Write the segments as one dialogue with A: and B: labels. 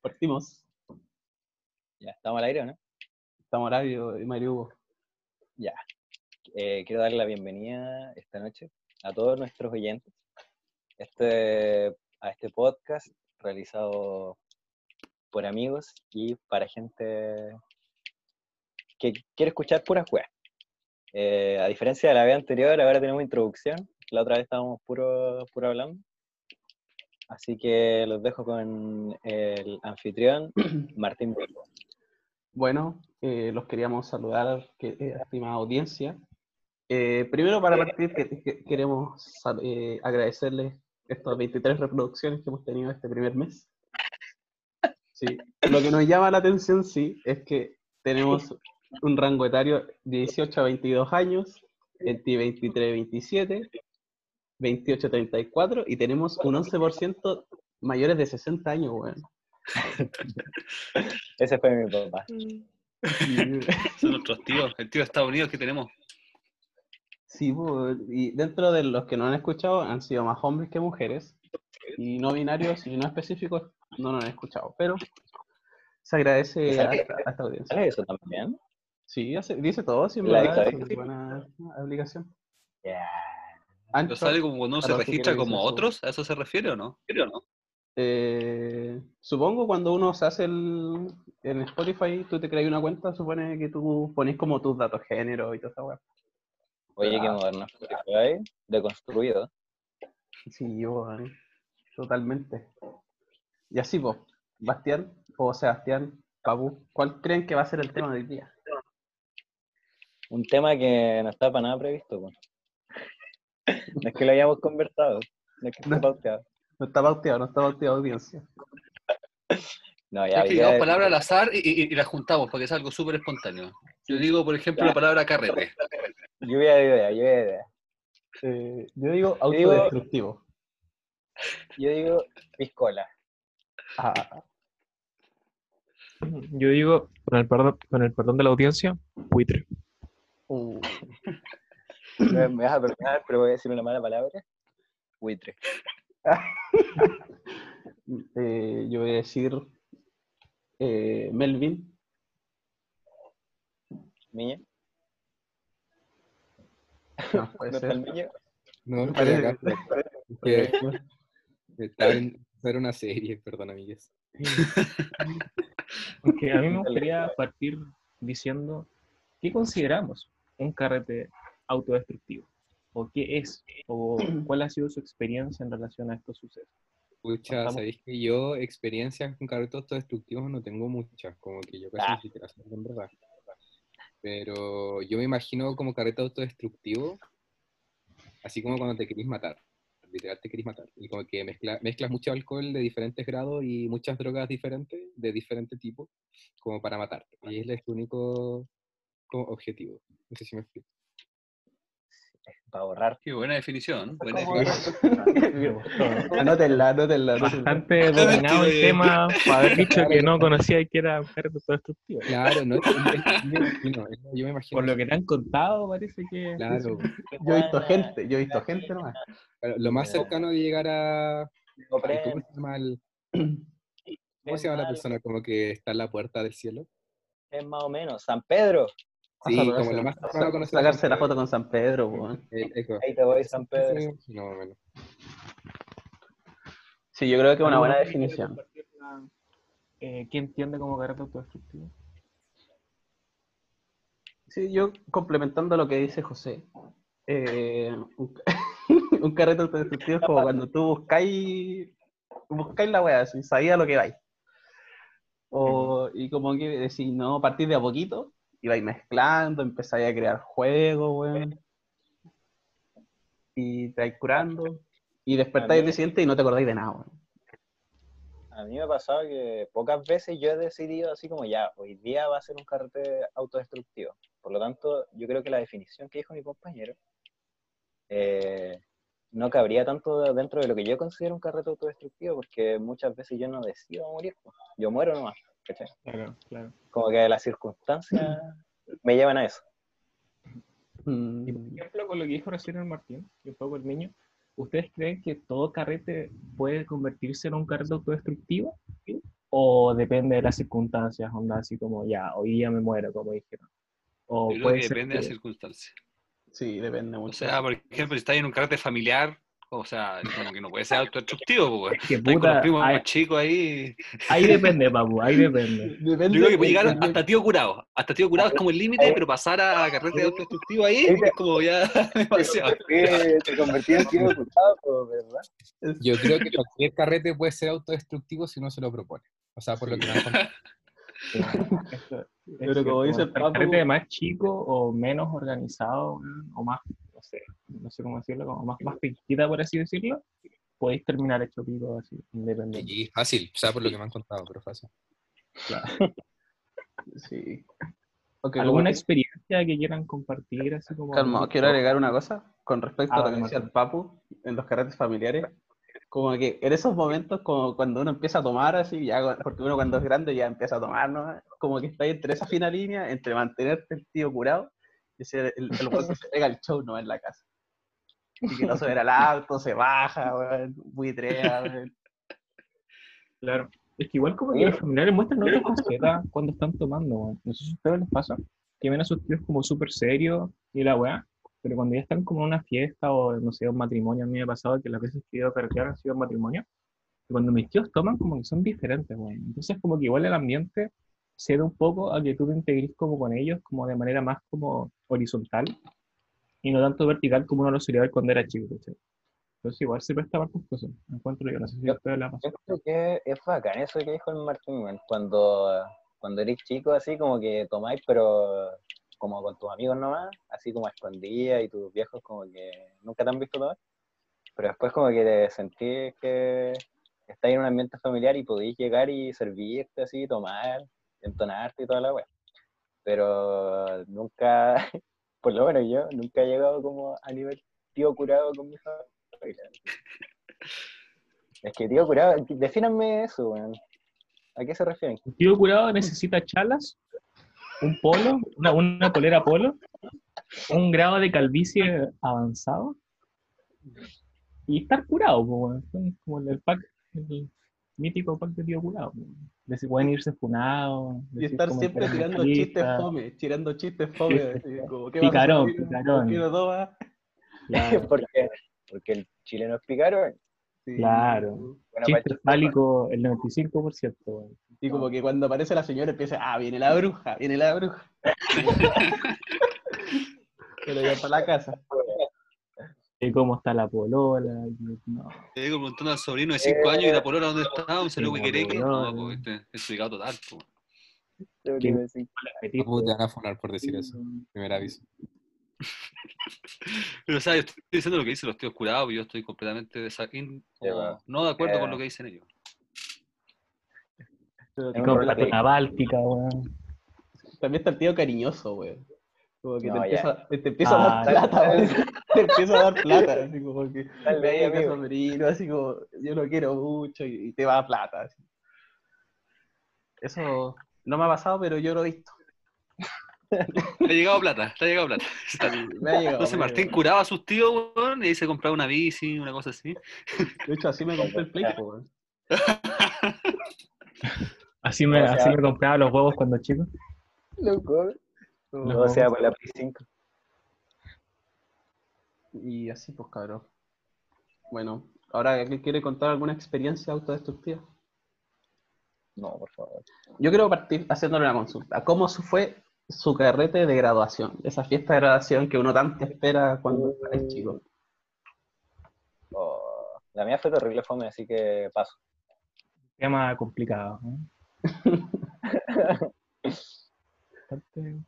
A: Partimos.
B: Ya, estamos al aire, ¿o ¿no?
A: Estamos Horario y Mario Hugo.
B: Ya. Eh, quiero darle la bienvenida esta noche a todos nuestros oyentes este, a este podcast realizado por amigos y para gente que quiere escuchar puras weas. Eh, a diferencia de la vez anterior, ahora tenemos introducción. La otra vez estábamos puro, puro hablando. Así que los dejo con el anfitrión, Martín Burgo.
A: Bueno, eh, los queríamos saludar, que, eh, estimada audiencia. Eh, primero, para partir, que- que- queremos eh, agradecerles estas 23 reproducciones que hemos tenido este primer mes. Sí. Lo que nos llama la atención, sí, es que tenemos un rango etario de 18 a 22 años, el T 23 27, 28 a 34 y tenemos un 11% mayores de 60 años, weón.
B: Ese fue mi papá.
C: Son nuestros tíos, el tío de Estados Unidos que tenemos.
A: Sí, y dentro de los que no han escuchado han sido más hombres que mujeres, y no binarios y no específicos no nos han escuchado, pero se agradece a esta, a esta audiencia.
B: ¿Sale eso también?
A: Sí, hace- dice todo,
B: La
A: verdad, es buena aplicación.
B: Ya.
C: Pero
A: Ancho,
C: sale como cuando uno se registra como otros, ¿a eso se refiere o no? ¿Refiere o no?
A: eh, supongo cuando uno se hace el, en Spotify, tú te creas una cuenta, supone que tú pones como tus datos género y toda esa weá.
B: Oye, qué
A: Ah.
B: moderno. Spotify, Deconstruido.
A: Sí, yo, eh, totalmente. Y así, pues, Bastián o Sebastián, Pabu, ¿cuál creen que va a ser el tema del día?
B: Un tema que no está para nada previsto. po. No es que lo hayamos conversado. No es que esté
A: No.
B: pauteado.
A: No está pauteado, no está pauteado audiencia.
B: No, ya.
C: Es que digamos palabras al azar y, y- y las juntamos para que sea algo súper espontáneo. Yo digo, por ejemplo, la palabra carrete.
B: Lluvia de ideas, lluvia de ideas.
A: Eh, yo digo
B: digo-
A: autodestructivo.
B: Yo digo piscola.
A: Ah,
D: Yo digo, con el perdón, con el perdón de la audiencia, buitre.
A: uh,
B: Me, me vas a perdonar, pero voy a decir una mala palabra. Buitre.
A: eh, yo voy a decir eh, Melvin.
B: Miña.
A: No, puede
B: ¿No está el
A: ser.
B: Miña?
E: No, no
A: Parece-
E: estoy acá. Que estaba en ver una serie, perdón, amigues.
D: Porque a mí me gustaría partir diciendo, ¿qué consideramos un carrete autodestructivo? ¿O qué es? ¿O cuál ha sido su experiencia en relación a estos sucesos?
E: Pucha, sabéis que yo experiencias con carretos autodestructivos no tengo muchas, como que yo casi
B: Ah.
E: ni siquiera en verdad. Pero yo me imagino como carrete autodestructivo, así como cuando te querís matar, literal te querís matar, y como que mezcla, mezclas mucho alcohol de diferentes grados y muchas drogas diferentes, de diferente tipo, como para matarte. Y es tu único como objetivo. No sé si me explico.
B: Para borrar.
C: Qué buena definición. Buena
B: ¿Cómo
C: definición.
A: Anótenla, anótenla, anótenla.
D: Bastante dominado el tema para haber dicho que no conocía que era carrete autodestructivo.
E: Claro, no, es- yo me imagino,
D: Por lo que te han contado, parece que...
E: Claro,
A: Yo he visto gente, yo he visto gente nomás.
E: lo más cercano de llegar a... ¿Cómo se llama, el- ¿cómo se llama la persona como que está en la puerta del cielo?
B: Es más o menos. San Pedro.
E: Sí, como lo más cercano a conocer a
A: Sacarse la foto con San Pedro, weón.
B: Ahí te voy, San Pedro.
E: Sí, No, bueno.
A: Sí, yo creo que es una buena
D: ¿Alguno quiere
A: definición.
D: eh, ¿Qué entiende como carrete autodestructivo?
A: Sí, yo complementando lo que dice José, eh, un, un carrete autodestructivo es como cuando tú buscáis, buscáis la wea, si sabía lo que vais. O, y como que decís, no, partir de a poquito, y vais mezclando, empezáis a crear juegos, weón. Y te vais curando, y despertáis el día siguiente y no te acordáis de nada, weón.
B: A mí me ha pasado que pocas veces yo he decidido así como ya, hoy día va a ser un carrete autodestructivo. Por lo tanto, yo creo que la definición que dijo mi compañero eh, no cabría tanto de- dentro de lo que yo considero un carrete autodestructivo, porque muchas veces yo no decido morir, yo muero nomás. ¿Cachai?
D: Claro, claro.
B: Como que las circunstancias me llevan a eso.
A: Mm,
D: Y por ejemplo, con lo que dijo recién el Martín, y un poco el niño, ¿ustedes creen que todo carrete puede convertirse en un carrete autodestructivo? o depende de las circunstancias, onda así como ya, hoy día me muero, como dijeron. O
C: Yo creo
D: puede
C: que
D: ser
C: depende de las circunstancias.
A: Sí, depende
C: O
A: mucho.
C: sea, por ejemplo, si estás en un carácter familiar, o sea, como que no puede ser autodestructivo, pues.
D: es que puta,
C: primos
D: ahí,
C: chicos ahí.
D: ahí depende, papu, ahí depende.
A: Depende
C: Yo creo que puede
A: de-
C: llegar hasta tío curado. Hasta tío curado es como el límite, pero pasar a carrete autodestructivo ahí es como ya demasiado.
B: Se convirtió en tío pues, ¿verdad?
E: Yo creo que cualquier carrete puede ser autodestructivo si uno se lo propone. O sea, por lo que me han
A: Pero como dice
D: el
A: Papu-
D: carrete más chico o menos organizado, o más, no sé, no sé cómo decirlo, como más, más pinquita, por así decirlo, podéis terminar hecho pico así, independiente.
E: Y fácil, o sea, por lo que me han contado, pero fácil.
A: Sí. Ok,
D: ¿Alguna
A: como-
D: experiencia que quieran compartir? Así como
A: Calma, quiero agregar una cosa con respecto
D: Ah,
A: a lo que decía el Papu en los carretes familiares. Como que en esos momentos, como cuando uno empieza a tomar así, ya, porque uno cuando es grande ya empieza a tomar, ¿no? Como que está ahí entre esa fina línea, entre mantenerte el tío curado y ser el, el weón que se pega el show no en la casa. Y que no se ve al auto, se baja, weón, buitrea, weón.
D: Claro. Es que igual como que los familiares muestran otra faceta cuando están tomando, weón. No sé si a ustedes les pasa, que ven a sus tíos como súper serios y la weá, pero cuando ya están como en una fiesta o, no sé, un matrimonio, a mí me ha pasado que las veces que he ido a carretear han sido en matrimonio, y cuando mis tíos toman como que son diferentes, weón. Entonces como que igual el ambiente cede un poco a que tú te integres como con ellos, como de manera más como horizontal, y no tanto vertical como uno lo solía ver cuando era chico, ¿cachai? Entonces igual se presta para estas cosas, encuentro yo, no sé si a ustedes les pasa.
B: Yo creo que es bacán eso que dijo el Martín, weón. Cuando, cuando eres chico, así como que tomáis, pero como con tus amigos nomás, así como a escondidas y tus viejos como que nunca te han visto tomar. Pero después como que te sentís que estás en un ambiente familiar y podéis llegar y servirte así, tomar, entonarte y toda la weá. Pero nunca, por lo menos yo, nunca he llegado como a nivel tío curado con mi familia. Es que tío curado, defínanme eso, weón. ¿A qué se refieren?
D: Tío curado necesita chalas, un polo, una, una polera polo, un grado de calvicie avanzado y estar curado, weón. Como el pack, mítico pack de tío weón. De si pueden irse funados.
A: Y estar siempre tirando chistes fome, tirando chistes fome. así como, ¿qué vas a
D: Picarón, picarón.
B: Porque, porque el chileno es picaro.
A: Sí.
D: Claro.
B: Bueno,
D: chiste fálico el 95%. weón.
A: Y como que cuando aparece la señora empieza, ah, viene la bruja, viene la bruja. Lo lleva para la casa.
D: Y cómo está la polola. no.
C: Te digo preguntando al sobrino de 5 años y la polora dónde está, un saludo que queré que
D: no,
C: no, pues, este, es ubicado total. pues.
E: Papu, te van a funar por decir eso. Primer aviso.
C: Pero, o sea, yo estoy diciendo lo que dicen los tíos curados y yo estoy completamente desa- in- como no de acuerdo
B: Eh.
C: con lo que dicen ellos.
B: Es problema.
D: una báltica, weón.
A: También está el tío cariñoso, güey. Como que
B: No,
A: te, empieza, te empieza a dar
D: Ah,
A: plata. Te empieza a dar plata, así como que
B: Dale,
A: venga,
B: amigo.
A: sobrino, así como yo lo quiero mucho y, y te va a dar plata. así. Eso no me ha pasado, pero yo lo he visto.
C: Le ha llegado plata, le ha llegado plata.
A: Me ha llegado.
C: Entonces
A: me
C: Martín
A: llegado.
C: curaba a sus tíos, weón, y se compraba una bici, una cosa así.
A: De hecho, así me compré el Play, güey.
D: Así me,
B: O sea-
D: así me compraba los huevos cuando chico.
B: Loco.
D: Los
B: O sea, por la Play 5.
A: Y así, pues, cabrón. Bueno, ahora, ¿alguien quiere contar alguna experiencia autodestructiva?
B: No, por favor.
A: Yo quiero partir haciéndole una consulta. ¿Cómo fue su carrete de graduación? Esa fiesta de graduación que uno tanto espera cuando es chico.
B: Oh, la mía fue terrible fome, así que paso.
D: Tema complicado. ¿no? Bastante-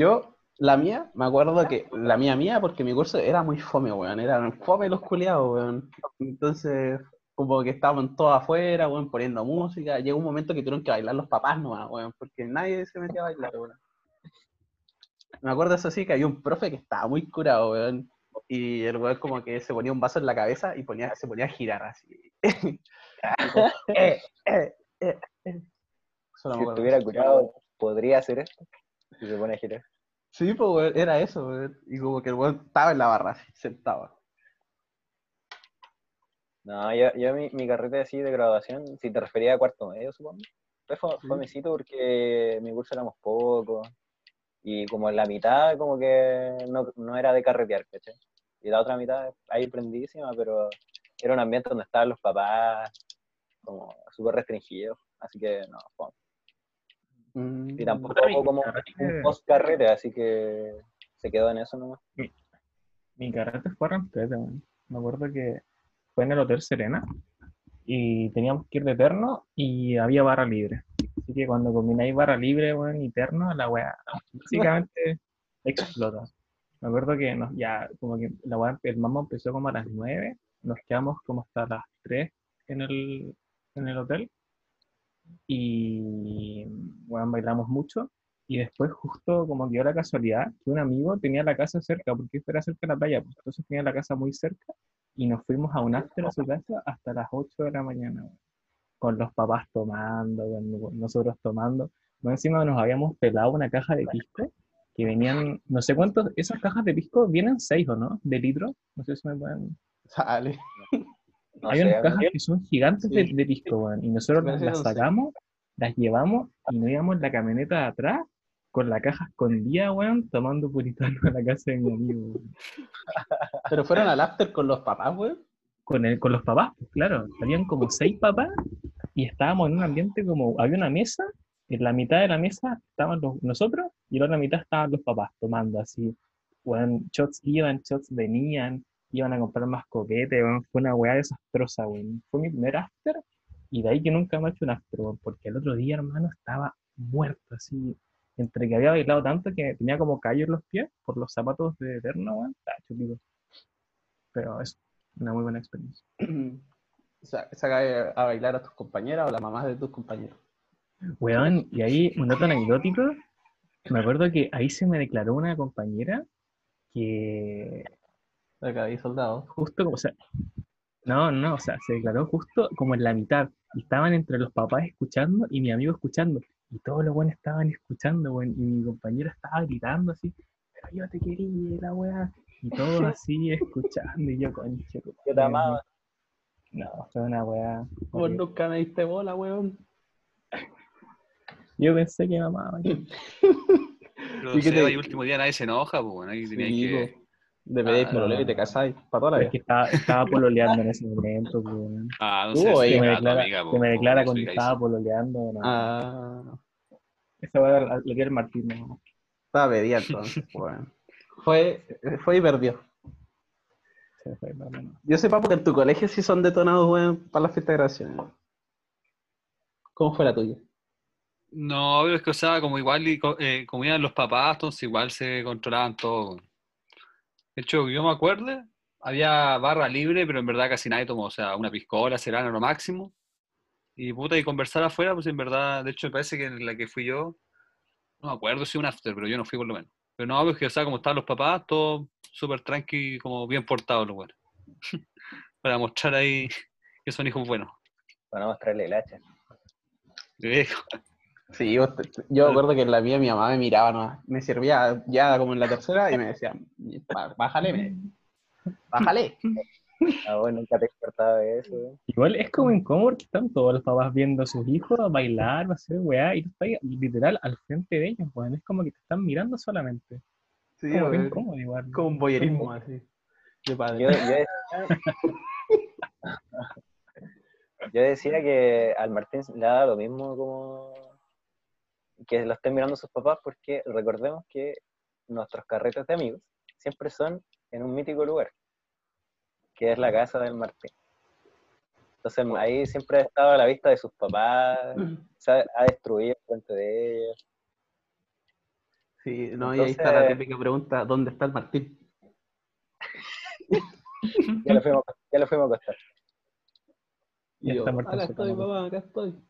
A: Yo, la mía, me acuerdo que la mía mía, porque mi curso era muy fome, weón. Eran fome los culiados, weón. Entonces, como que estaban todos afuera, weón, poniendo música. Llegó un momento que tuvieron que bailar los papás nomás, weón, porque nadie se metía a bailar, weón. Me acuerdo eso sí, que había un profe que estaba muy curado, weón. Y el weón como que se ponía un vaso en la cabeza y ponía, se ponía a girar así. eh, eh, eh. Solo
B: Si estuviera curado, podría hacer esto. Si se pone a girar.
A: Sí, pues, era eso, weón. Y como que el weón estaba en la barra, sentado.
B: No, yo, yo mi, mi carrete así de graduación, si te refería a cuarto medio, supongo, fue fo-
A: Sí.
B: porque mi curso éramos pocos y como en la mitad como que no, no era de carretear, ¿cachai? Y la otra mitad ahí prendísima, pero era un ambiente donde estaban los papás como súper restringidos, así que no, fome.
A: Mm,
B: Y tampoco
D: mi
B: hubo como un post carrete, así que se quedó en eso nomás.
D: Mi carrete fue rampete. Me acuerdo que fue en el Hotel Serena y teníamos que ir de terno y había barra libre. Así que cuando combináis barra libre, weón, y terno, la weá básicamente explota. Me acuerdo que nos, ya, como que la weá, el mambo empezó como a las 9, nos quedamos como hasta las 3 en el, en el hotel y, weón, bailamos mucho. Y después justo como que dio la casualidad que un amigo tenía la casa cerca, porque esto era cerca de la playa, pues, entonces tenía la casa muy cerca y nos fuimos a un after a su casa hasta las 8 de la mañana, con los papás tomando, con nosotros tomando. Más encima nos habíamos pelado una caja de pisco que venían, no sé cuántos, esas cajas de pisco vienen 6 o no, de litro, no sé si me pueden...
A: Sale.
B: No
D: Hay
B: sé,
D: unas cajas que son gigantes de,
A: Sí.
D: de pisco, weón, y nosotros las, sacamos, las llevamos y nos íbamos en la camioneta de atrás con la caja escondida, weón, tomando puritano a la casa de mi amigo, weón.
A: Pero fueron al after con los papás, güey.
D: Con, el, con los papás, pues claro, habían como seis papás y estábamos en un ambiente como, había una mesa, en la mitad de la mesa estaban los, nosotros y en la otra mitad estaban los papás tomando así, weón, shots iban, shots venían, iban a comprar más coquete, weón, fue una weá desastrosa, weón. Fue mi primer after y de ahí que nunca me he hecho un after, weón, porque el otro día, hermano, estaba muerto, así, entre que había bailado tanto que tenía como callo en los pies por los zapatos de eterno, weón, estaba chupito. Pero es una muy buena experiencia.
A: Sa- Saca a bailar a tus compañeras o las mamás de tus compañeros.
D: Weón, y ahí un dato anecdótico, me acuerdo que ahí se me declaró una compañera que
A: Acá hay soldados.
D: justo como, o sea, no, no, o sea, se declaró justo como en la mitad, y estaban entre los papás escuchando y mi amigo escuchando, y todos los buenos estaban escuchando, weón, y mi compañera estaba gritando así, pero yo te quería, la weá, y todos así escuchando, y yo, conche,
B: Yo te amaba.
D: No, fue una weá.
A: Vos nunca me diste bola, weón.
D: Yo pensé que me amaba. yo.
C: Pero
A: ¿Y qué
C: se
A: te-
C: y último día nadie se enoja, pues bueno, ahí
A: Sí,
C: tenía que.
A: De pedir
C: Ah,
A: problema y te casáis. Para toda la
D: Pero es
A: vida.
D: que estaba, estaba pololeando en ese momento, pues.
C: Ah, no sé,
D: que me declara,
C: amiga,
D: que me declara cuando estaba
C: eso.
D: pololeando. No.
A: Ah,
D: Esa weá la- lo que el Martín. No.
A: estaba pedida entonces, weón. Fue, fue y perdió.
D: Fue, no.
A: Yo sé, papo, que en tu colegio sí son detonados, weón, para las fiestas de graduación. ¿Cómo fue la tuya?
C: No, pero es que, o sea, como igual eh, como iban los papás, entonces igual se controlaban todo. Weón. De hecho, yo me acuerdo, había barra libre, pero en verdad casi nadie tomó, o sea, una piscola, será lo máximo. Y puta, y conversar afuera, pues en verdad, de hecho me parece que en la que fui yo, no me acuerdo si un after, pero yo no fui por lo menos. Pero no, pues que, o sea, como estaban los papás, todo súper tranqui, como bien portados los buenos. Para mostrar ahí que son hijos buenos.
B: Para mostrarle el hacha.
A: Sí, yo, yo me acuerdo que en la mía mi mamá me miraba nomás. Me servía ya como en la tercera y me decía, "Bá- bájale, me- bájale.
B: Ah, bueno, nunca te he cortado de eso. weón.
D: Igual es como incómodo que están todos los papás viendo a sus hijos bailar, va a hacer weá, y tú estás literal al frente de ellos, weón. Es como que te están mirando solamente.
A: Sí,
D: como bien incómodo igual.
A: como un boyerismo así. De padre.
B: Yo, yo decía, yo decía que al Martín le da lo mismo como que lo estén mirando sus papás, porque recordemos que nuestros carretes de amigos siempre son en un mítico lugar, que es la casa del Martín. Entonces ahí siempre ha estado a la vista de sus papás, se ha, ha destruido frente de ellos.
A: Sí, no, y ahí está la típica pregunta, ¿dónde está el Martín?
B: Ya lo fuimos, ya lo fuimos a acostar.
A: Y yo, acá estoy, papá, acá estoy.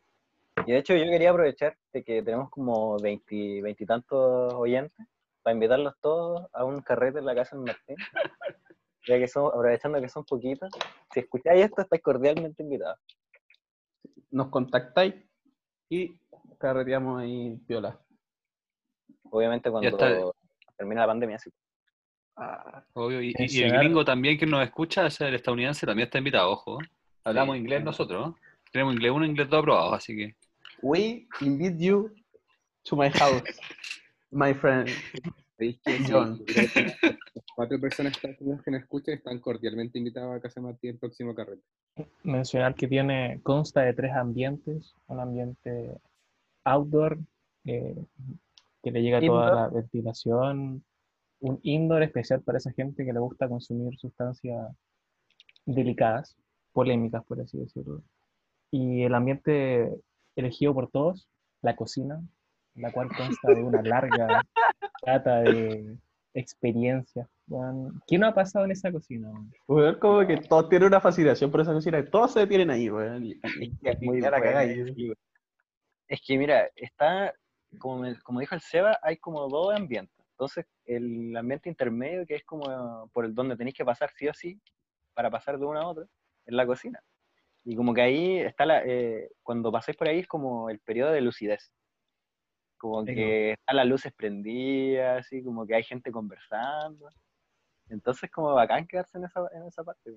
B: Y de hecho yo quería aprovechar de que tenemos como veintitantos oyentes para invitarlos todos a un carrete en la casa del Martín. Ya que son, aprovechando que son poquitos, si escucháis esto estáis cordialmente invitados.
A: Nos contactáis y carreteamos ahí viola.
B: Obviamente cuando
C: está.
B: termine la pandemia, sí.
A: Ah,
C: Obvio, y, el gringo también que nos escucha, sea, el estadounidense también está invitado, ojo. Hablamos
E: Sí.
C: inglés nosotros, ¿no? Tenemos inglés 1 inglés 2 aprobados, así que.
A: We invite you to my house, my friend.
E: ¿Veis que sí,
A: John.
E: cuatro personas que nos escuchan están cordialmente invitados a Casa Martí el próximo carrete.
D: mencionar que tiene, consta de tres ambientes, un ambiente outdoor, eh, que le llega toda la ventilación, un indoor especial para esa gente que le gusta consumir sustancias delicadas, polémicas, por así decirlo. Y el ambiente elegido por todos, la cocina, la cual consta de una larga data de experiencias. weón. ¿Quién no ha pasado en esa cocina? Weón,
A: como que todos tienen una fascinación por esa cocina, todos se detienen ahí, weón.
B: Es que mira, está, como, como dijo el Seba, hay como dos ambientes. Entonces, el ambiente intermedio, que es como por el donde tenéis que pasar sí o sí, para pasar de una a otra, es la cocina. Y como que ahí está la, eh, cuando pasáis por ahí es como el periodo de lucidez. Como
D: Sí,
B: que están las luces prendidas, así, como que hay gente conversando. Entonces, como bacán quedarse en esa, en esa parte.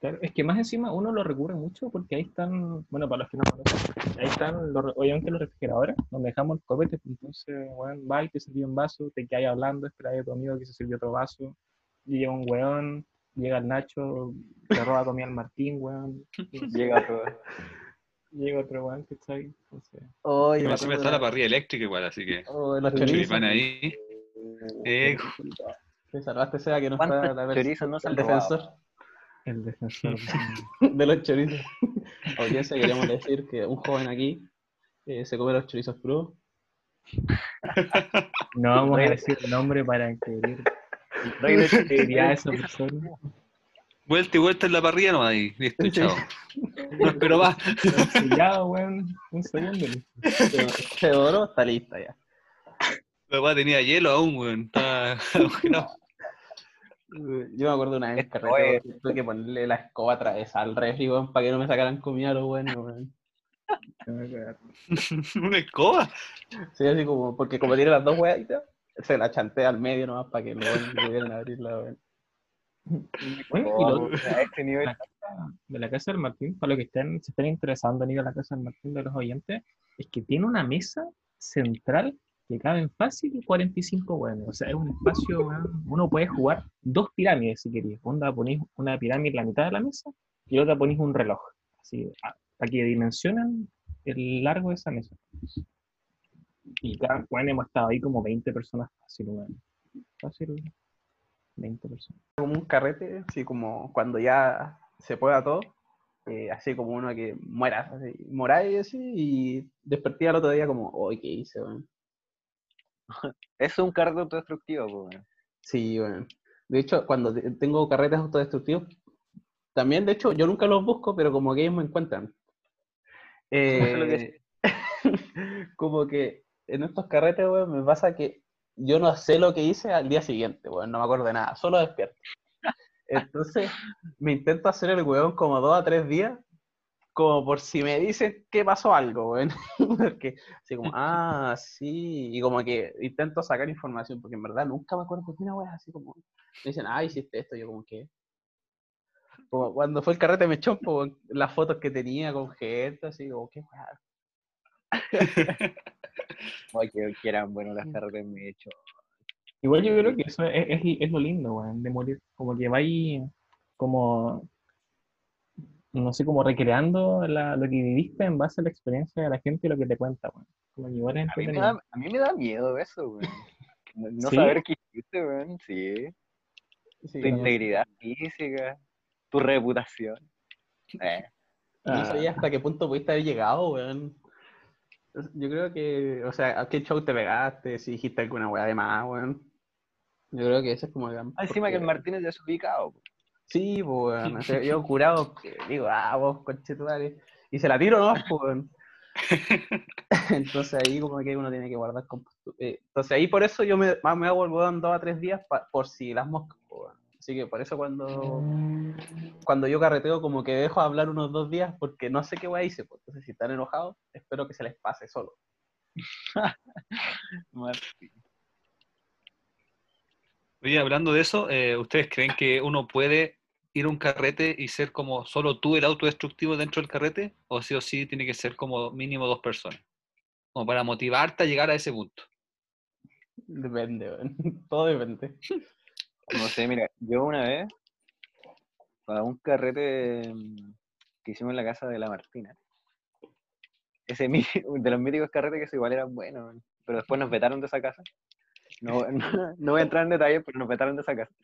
D: Claro, es que más encima uno lo recurre mucho porque ahí están, bueno, para los que no conocen, ahí están, los, obviamente los refrigeradores, donde dejamos el copete, entonces, weón, va y te sirvió un vaso, te quedas ahí esperas a tu amigo que se sirvió otro vaso, y llega un weón, llega el Nacho, le roba comida al Martín, weón,
B: Llega otro.
D: llega otro weón que está ahí,
A: me
C: Encima
A: acuerdo
C: está la parrilla eléctrica igual, así que.
A: Oh, los chorizos.
C: Ahí. Eh,
A: Te salvaste, Seba, que no está
B: ¿Cuántos
A: la
B: chorizos no
A: el defensor
D: el defensor.
A: de los chorizos. Audiencia, queríamos decir que un joven aquí eh, se come los chorizos crudos.
D: no vamos a decir el nombre para encubrir Persona.
C: Vuelta y vuelta en la parrilla no ahí. Listo,
A: Sí.
C: chao. No espero más.
D: Ya, weón, un segundo.
A: Se, doró, está lista ya.
C: La weá tenía hielo aún, weón. Congelado.
A: Yo me acuerdo una vez que tuve que ponerle la escoba atravesada al refri, weón, para que no me sacaran comida los buenos, weón.
C: Una escoba.
A: Sí, así como, porque como tiene las dos weaditas, se la chantea al medio nomás para que buenos pudieran abrirla.
D: Bueno, y lo-
B: Oh, a este nivel.
D: la casa, de la casa del Martín, para los que estén, se estén interesando en ir a la casa del Martín de los oyentes, es que tiene una mesa central que caben fácil 45 hueones. O sea, es un espacio, uno puede jugar dos pirámides si queréis. Una ponéis una pirámide en la mitad de la mesa y otra ponéis un reloj. Así, para que dimensionen el largo de esa mesa. Y cada weón hemos estado ahí como 20 personas fácil, weón. Fácil, 20 personas.
A: Como un carrete, así como cuando ya se pueda todo, eh, así como uno que muera, así, moráis así, y desperté al otro día como, hoy ¿qué hice, weón?
B: Es un cargo autodestructivo, weón.
A: Sí, bueno. De hecho, cuando te- tengo carretes autodestructivos, también, de hecho, yo nunca los busco, pero como que ellos me encuentran. Eh, como que en estos carretes, weón, me pasa que yo no sé lo que hice al día siguiente, weón, no me acuerdo de nada, solo despierto. Entonces, me intento hacer el weón como dos a tres días, como por si me dicen que pasó algo, weón. Porque así como, ah, sí, y como que intento sacar información, porque en verdad nunca me acuerdo de una weá, así como, me dicen, ah, hiciste esto, yo como que... Como cuando fue el carrete me chompo, weón, las fotos que tenía con gente, así como, qué weá.
B: Ay, que, que eran buenos las carreras me he hecho.
D: Igual yo creo que eso es, es- es lo lindo, weón, de morir. Como que va ahí, como, no sé, como recreando la- lo que viviste en base a la experiencia de la gente y lo que te cuenta, weón. Como que igual es
B: A mí, me da, a mí me da miedo eso, weón. No, no
D: ¿Sí?
B: saber qué hiciste, weón. Sí.
A: Sí,
B: Tu
A: no-
B: integridad física, tu reputación. Eh,
A: No
D: Ah,
A: sabía hasta qué punto pudiste haber llegado, weón. Yo creo que, o sea, ¿a qué show te pegaste? Si dijiste alguna weá de más, weón. Yo creo que ese es como el gran-
B: ah, encima que el Martínez es desubicado. po.
A: Sí, pues, weón. O sea, yo curado, digo, ah, vos, conchetumare. Y se la tiro, ¿no? Pues, weón. Entonces ahí como que uno tiene que guardar compostura. Eh, entonces ahí por eso yo me, más me hago el weón dos a tres días pa- por si las moscas, weón. Así que por eso cuando, cuando yo carreteo como que dejo de hablar unos dos días porque no sé qué weá hice. Pues. Entonces si están enojados, espero que se les pase solo.
B: Martín.
C: Oye, hablando de eso, eh, ¿ustedes creen que uno puede ir a un carrete y ser como solo tú el autodestructivo dentro del carrete? ¿O sí o sí tiene que ser como mínimo dos personas? Como para motivarte a llegar a ese punto.
A: Depende. Todo depende.
B: No sé, mira, yo una vez, para un carrete mm, que hicimos en la casa de la Martina, ese de los míticos carretes que igual eran buenos, pero después nos vetaron de esa casa. No, no, voy a entrar en detalles, pero nos vetaron de esa casa.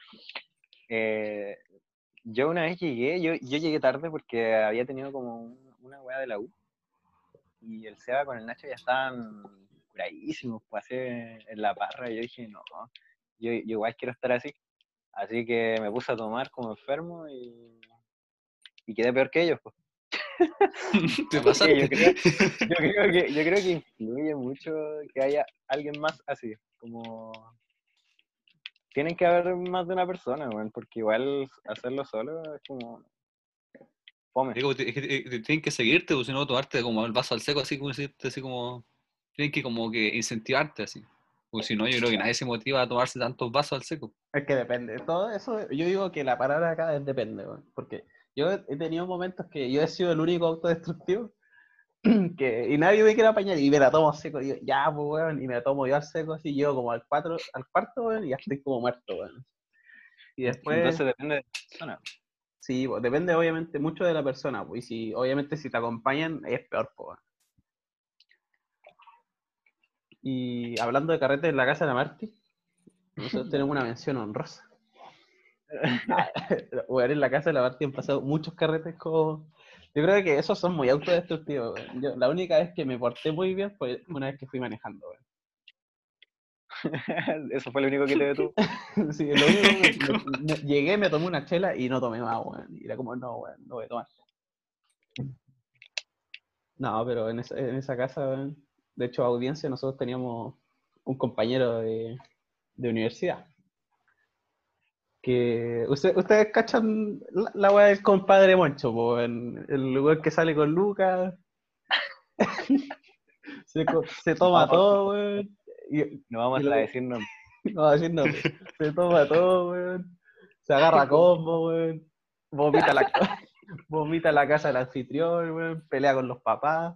B: Eh, yo una vez llegué, yo, yo llegué tarde porque había tenido como un- una weá de la U. Y el Seba con el Nacho ya estaban curadísimos, pues así en la parra. Y yo dije, no, yo, yo igual quiero estar así. Así que me puse a tomar como enfermo y, y quedé peor que ellos. Pues.
C: ¿Te pasaste?
B: yo, creo, yo, creo que, yo creo que influye mucho que haya alguien más así, como... Tienen que haber más de una persona, weón, porque igual hacerlo solo es como... Fome.
C: Es que tienen que seguirte, o si no, tomarte como el vaso al seco, así como así como. Tienen que como que incentivarte así. Porque si no, yo creo que nadie se motiva a tomarse tantos vasos al seco.
A: Es que depende. Todo eso, yo digo que la palabra acá es depende, weón, porque yo he he tenido momentos que yo he sido el único autodestructivo que, y nadie me quiere apañar y me la tomo seco. Y yo, ya, pues, weón, y me la tomo yo al seco, así yo como al, cuatro, al cuarto, weón, y ya estoy como muerto, weón. Y después,
B: Entonces depende de la persona.
A: sí, pues, depende obviamente mucho de la persona, pues, y si, obviamente si te acompañan es peor, pues. weón. Y hablando de carretes en la casa de la Marti, nosotros tenemos una mención honrosa. Weón, en la casa de la Marti han pasado muchos carretes como... Yo creo que esos son muy autodestructivos. Yo, la única vez que me porté muy bien fue una vez que fui manejando. weón.
B: Eso fue lo único que te detuvo.
A: Sí, lo único que me- me- llegué, me tomé una chela y no tomé más, weón. Y era como, no, weón, no voy a tomar. No, pero en esa, en esa casa, weón, de hecho, audiencia, nosotros teníamos un compañero de, de universidad. Que usted- ustedes cachan la, la weá del compadre Moncho, po, en el lugar que sale con Lucas. se, se toma todo, weón.
B: No vamos
A: Y
B: a decir nombres.
A: no, así no. pues. Se toma todo, weón. Se agarra a combo, weón. Vomita la, vomita la casa del anfitrión, weón. Pelea con los papás.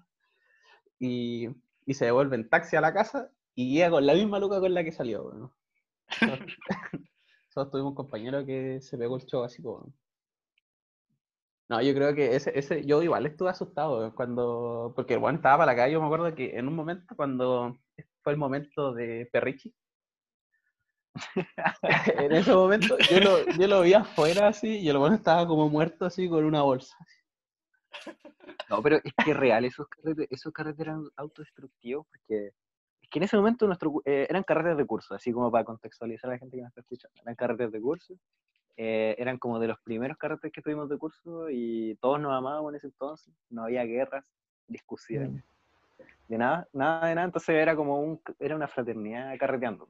A: Y, y se devuelve en taxi a la casa y llega con la misma luca con la que salió, weón. Nosotros tuvimos un compañero que se pegó el show así como. No, yo creo que ese, ese, yo igual estuve asustado cuando, porque el weón estaba para la calle, yo me acuerdo que en un momento cuando fue el momento de Perrichi, en ese momento yo lo, yo lo vi afuera así y el bueno estaba como muerto así con una bolsa.
B: No, pero es que real, esos carretes, esos carretes eran autodestructivos porque es que en ese momento nuestro, eh, eran carretes de curso, así como para contextualizar a la gente que nos está escuchando. Eran carretes de curso, eh, eran como de los primeros carretes que tuvimos de curso y todos nos amábamos en ese entonces, no había guerras, discusiones, de nada, nada de nada, entonces era como un, era una fraternidad carreteando.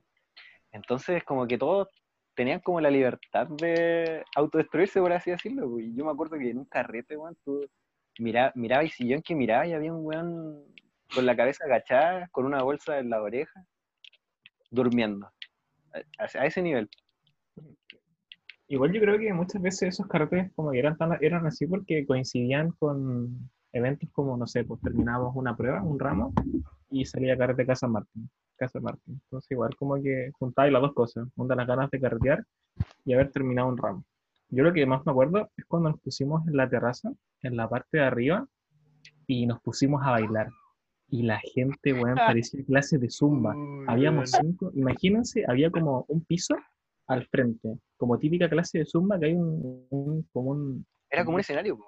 B: Entonces como que todos tenían como la libertad de autodestruirse, por así decirlo. Y yo me acuerdo que en un carrete, weón, tú mira, miraba y sillón que miraba y había un weón con la cabeza agachada, con una bolsa en la oreja, durmiendo. A, a- a ese nivel.
D: Igual yo creo que muchas veces esos carretes como eran, tan, eran así porque coincidían con eventos como, no sé, pues terminábamos una prueba, un ramo, y salía carrete Casa Martín. Casa Martín. Entonces igual como que juntáis las dos cosas, una las ganas de carretear y haber terminado un ramo. Yo lo que más me acuerdo es cuando nos pusimos en la terraza, en la parte de arriba, y nos pusimos a bailar. Y la gente, weón, parecía clase de zumba. Habíamos cinco, imagínense, había como un piso al frente, como típica clase de zumba que hay un, un- como un,
B: Era como un escenario.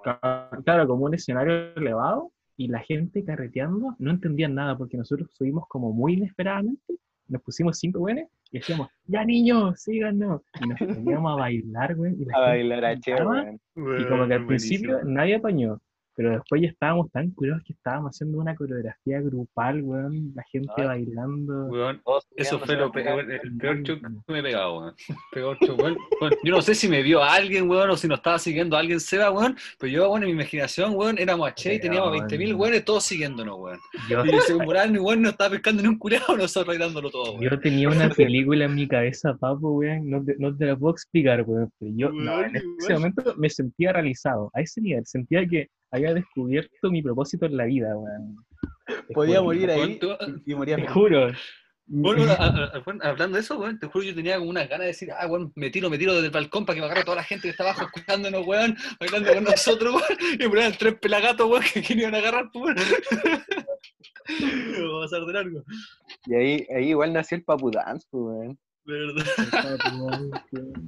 D: claro, como un escenario elevado y la gente carreteando no entendían nada porque nosotros subimos como muy inesperadamente, nos pusimos cinco güeyes y decíamos, ya niños, síganos. Y nos poníamos a bailar, güey. Y la
B: A
D: gente
B: bailar a weón.
D: Y como que al principio nadie apañó. Pero después ya estábamos tan curados que estábamos haciendo una coreografía grupal, weón. La gente
B: Ay.
D: bailando.
C: Weón, eso fue lo peor, el peor show que me he pegado, weón. Peor show, weón. Yo no sé si me vio alguien, weón, o si nos estaba siguiendo alguien, Seba, weón, pero yo, bueno, en mi imaginación, weón, éramos a Che y teníamos
D: Weón.
C: 20.000 weones todos siguiéndonos, weón.
D: Yo,
C: Y según Morales, weón, no estaba pescando ni un curado, nosotros bailándolo todo, weón.
D: yo tenía una película en mi cabeza, papo, weón. No te, no te la puedo explicar, weón. Pero yo, no, en ese momento me sentía realizado. A ese nivel. Sentía que había descubierto mi propósito en la vida, weón.
A: Podía morir ahí
C: ¿Cuánto?
A: y, y moría
D: Te juro.
C: Bueno, a- a- a- bueno, hablando de eso, weón, te juro yo tenía como unas ganas de decir, ah, weón, me tiro, me tiro desde el balcón para que me agarre toda la gente que está abajo escuchándonos, weón, bailando con nosotros, weón, y me ponían tres pelagatos, weón, que querían agarrar, pues, weón. Me voy a pasar de largo,
B: Y ahí, ahí igual nació el Papu Dance, pues, weón.
C: verdad.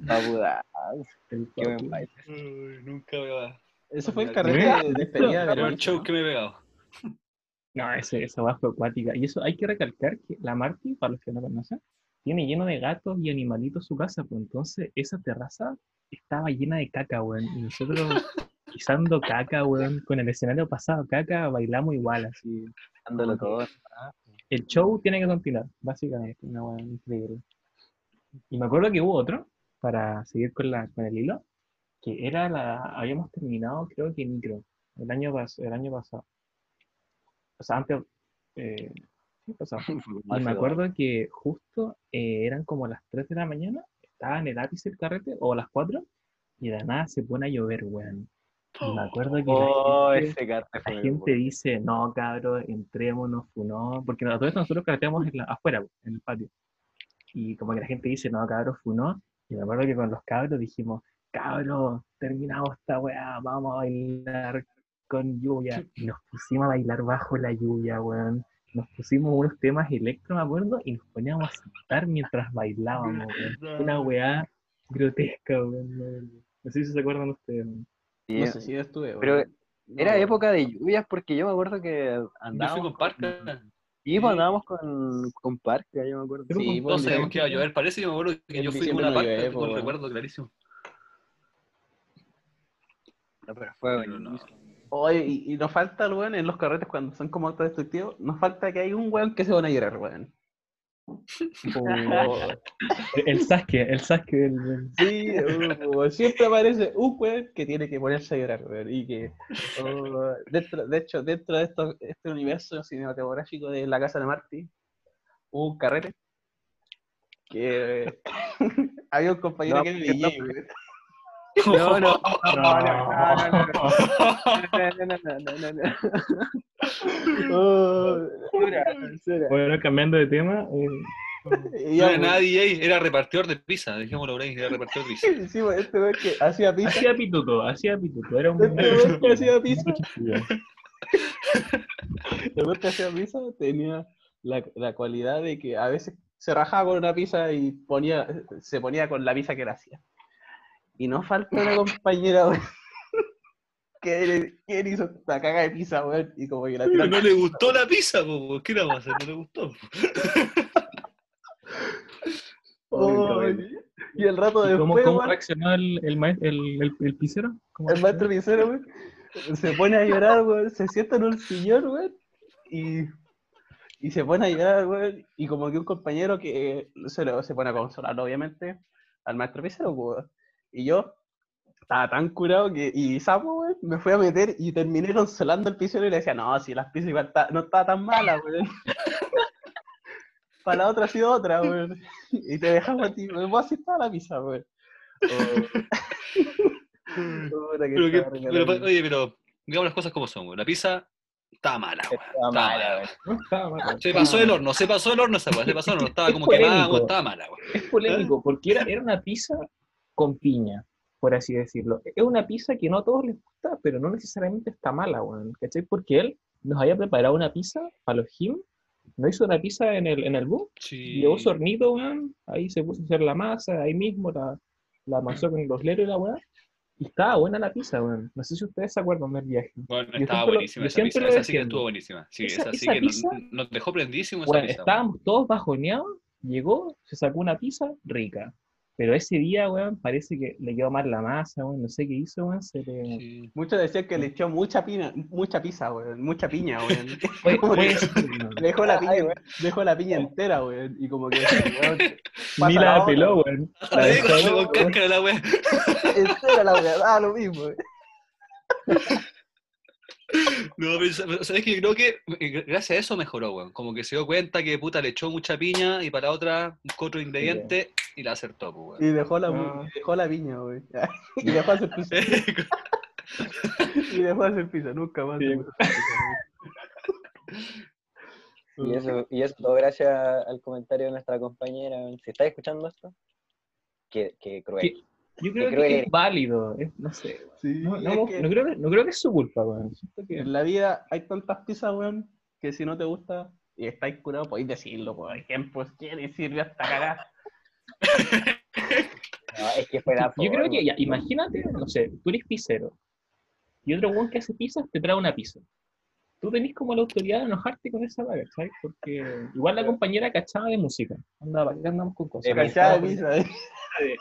B: Papu Dance.
D: El
B: Qué buen
D: papu.
B: baile.
C: Uy, nunca me va.
A: Ese fue el carrete de despedida de Verónica,
C: show que me he pegado.
D: No, ese, esa va fue acuática. Y eso hay que recalcar que la Marty, para los que no conocen, tiene lleno de gatos y animalitos su casa, pues entonces esa terraza estaba llena de caca, weón. Y nosotros pisando caca, weón, con el escenario pasado caca, bailamos igual, así.
B: Dándolo todo.
D: El show tiene que continuar, básicamente, una weón increíble. Y me acuerdo que hubo otro, para seguir con, la, con el hilo, que era la, habíamos terminado, creo que micro, el año, el año pasado. O sea, antes, eh, sí, pasado. Y me acuerdo que justo eh, eran como las 3 de la mañana, estaba en el ápice el carrete, o las 4, y de nada se pone a llover, weón. Y me acuerdo que
B: Oh,
D: la gente, la gente dice, no, cabros, entrémonos, funó, porque esto nosotros carreteamos en la- afuera, en el patio. Y como que la gente dice, no, cabros, funó. Y me acuerdo que con los cabros dijimos, cabros, terminamos esta weá, vamos a bailar con lluvia. Y nos pusimos a bailar bajo la lluvia, weón. Nos pusimos unos temas electro, me acuerdo, y nos poníamos a saltar mientras bailábamos, weón. Una weá grotesca, weón. No, no sé si se acuerdan ustedes. weón.
B: Sí,
A: No sé si yo estuve,
B: Pero
A: weón.
B: Era
A: No,
B: época de lluvias porque yo me acuerdo que
C: Yo fui
B: andábamos
C: con Parca.
B: Sí, pues andábamos con, con Parca, yo me acuerdo.
D: Pero
A: Sí, pues,
C: Todos sabíamos
A: en
C: que iba a llover. Parece que me acuerdo que yo fui con una
A: no
C: tengo un
A: po,
C: recuerdo clarísimo.
B: No, pero fue
C: Pero no.
A: Oye, y, y nos falta, weón, en los carretes cuando son como autodestructivos, nos falta que hay un weón que se van a llorar, weón.
D: El, el Sasuke, el Sasuke del...
A: Sí, uh, siempre aparece un weón que tiene que ponerse a llorar, weón. Y que, oh, dentro, de hecho, dentro de esto, este universo cinematográfico de La Casa de Marty, hubo un carrete que había un compañero
B: No,
A: que
B: no.
A: DJ, weón.
B: No, no, no,
D: No.
B: no, no, no, no, no, no, no, no.
A: Oh, censura, censura.
D: Bueno, cambiando de tema, eh,
C: No era nada
A: weón.
C: DJ, era repartidor de pizza, dejémoslo por ahí, era repartidor de pizza.
A: Sí, este weón que hacía pizza.
D: hacía pituto, hacía pituto, era un...
A: Este que hacía pizza. El que hacía pizza tenía la, la cualidad de que a veces se rajaba con una pizza y ponía, se ponía con la pizza que él hacía. Y no falta una compañera, weón, que hizo esta caga de pizza, weón, y como que la tiró
C: Pero no le gustó la pizza, po, ¿qué le vamos a hacer? No le gustó.
A: Y el rato
D: ¿Y ¿Cómo,
A: después,
D: cómo
A: weón,
D: reaccionó el, el, el, el, el pizzero? ¿Cómo
A: el maestro pizzero, weón, se pone a llorar, weón, se sienta en un sillón, weón, y, y se pone a llorar, weón, y como que un compañero que se, lo, se pone a consolar, obviamente, al maestro pizzero, weón. Y yo estaba tan curado que, y sapo, weón, me fui a meter y terminé consolando al pizzero y le decía, no, si las pizzas igual no estaba tan mala, weón. Para la otra ha sido otra, weón. Y te dejamos a ti, vos así estaba la pizza, weón. Oh. Que
C: Pero, que- pero, oye, pero digamos las cosas como son, güey. La pizza estaba mala, güey.
B: Estaba
C: Estaba
B: mala,
C: mala,
B: güey.
D: Estaba.
C: Se pasó el horno, se pasó el horno esa weá, se pasó el horno, estaba
D: Es
C: como quemada,
D: polémico.
C: güey, estaba mala, güey.
D: Es polémico, porque era, era una pizza con piña, por así decirlo. Es una pizza que no a todos les gusta, pero no necesariamente está mala, weón. ¿Cachai? Porque él nos había preparado una pizza para los gym, no hizo una pizza en el, en el bus,
C: Sí.
D: llevó su hornito, weón, ahí se puso a hacer la masa, ahí mismo la, la amasó con los leros y la weá. Y estaba buena la pizza, weón. No sé si ustedes se acuerdan del viaje.
C: Bueno,
D: Yo
C: estaba
D: lo-
C: buenísima esa pizza, esa sí que estuvo buenísima. Sí,
D: Esa-
C: esa sí
D: esa
C: que
D: pizza-
C: nos, nos dejó prendísimo esa
D: Bueno,
C: pizza.
D: estábamos todos bajoneados, llegó, se sacó una pizza rica. Pero ese día, weón, parece que le quedó mal la masa, weón, no sé qué hizo, weón, se le...
C: Sí.
A: Muchos decían que le echó mucha pina, mucha pizza, weón, mucha piña, weón.
D: Fue-
A: Como
D: fue
A: que
D: eso, weón.
A: dejó la piña,
B: weón.
A: dejó la piña entera, weón. Y como que weón,
D: Ni la
A: otra,
D: peló, weón.
C: Digo,
D: Ay,
C: con cáscara la wea.
A: Entera la weá, da lo mismo, weón.
C: No, pero sa- pero sabes que yo creo que eh, gracias a eso mejoró, weón. Como que se dio cuenta que puta le echó mucha piña y para la otra buscó otro ingrediente y la acertó, pues, weón.
A: Y dejó la,
D: Ah.
A: dejó la piña, weón. Y dejó hacer pizza. Y dejó hacer pizza, nunca más.
D: Sí.
B: Y eso, y eso todo gracias al comentario de nuestra compañera. Si estás escuchando esto, qué, qué cruel.
D: Yo creo
B: creo
D: que
B: que-
D: es válido, es- no sé.
A: Sí,
D: No,
A: es
D: no,
A: que
D: no creo que, no creo que es su culpa, weón. Que-
A: en la vida hay tantas pizzas, weón, que si no te gusta y estáis curados, podéis decirlo, por ejemplo, quién y sirve hasta cagar.
B: No, es que fue la
D: Yo creo que, ya, imagínate, no sé, tú eres pizzero y otro weón que hace pizzas te trae una pizza. Tú tenés como la autoridad de enojarte con esa vaga, ¿sabes? Porque igual la compañera cachaba de música. Anda, ¿para qué andamos con cosas?
B: Eh,
A: Cachada de pizza, eh.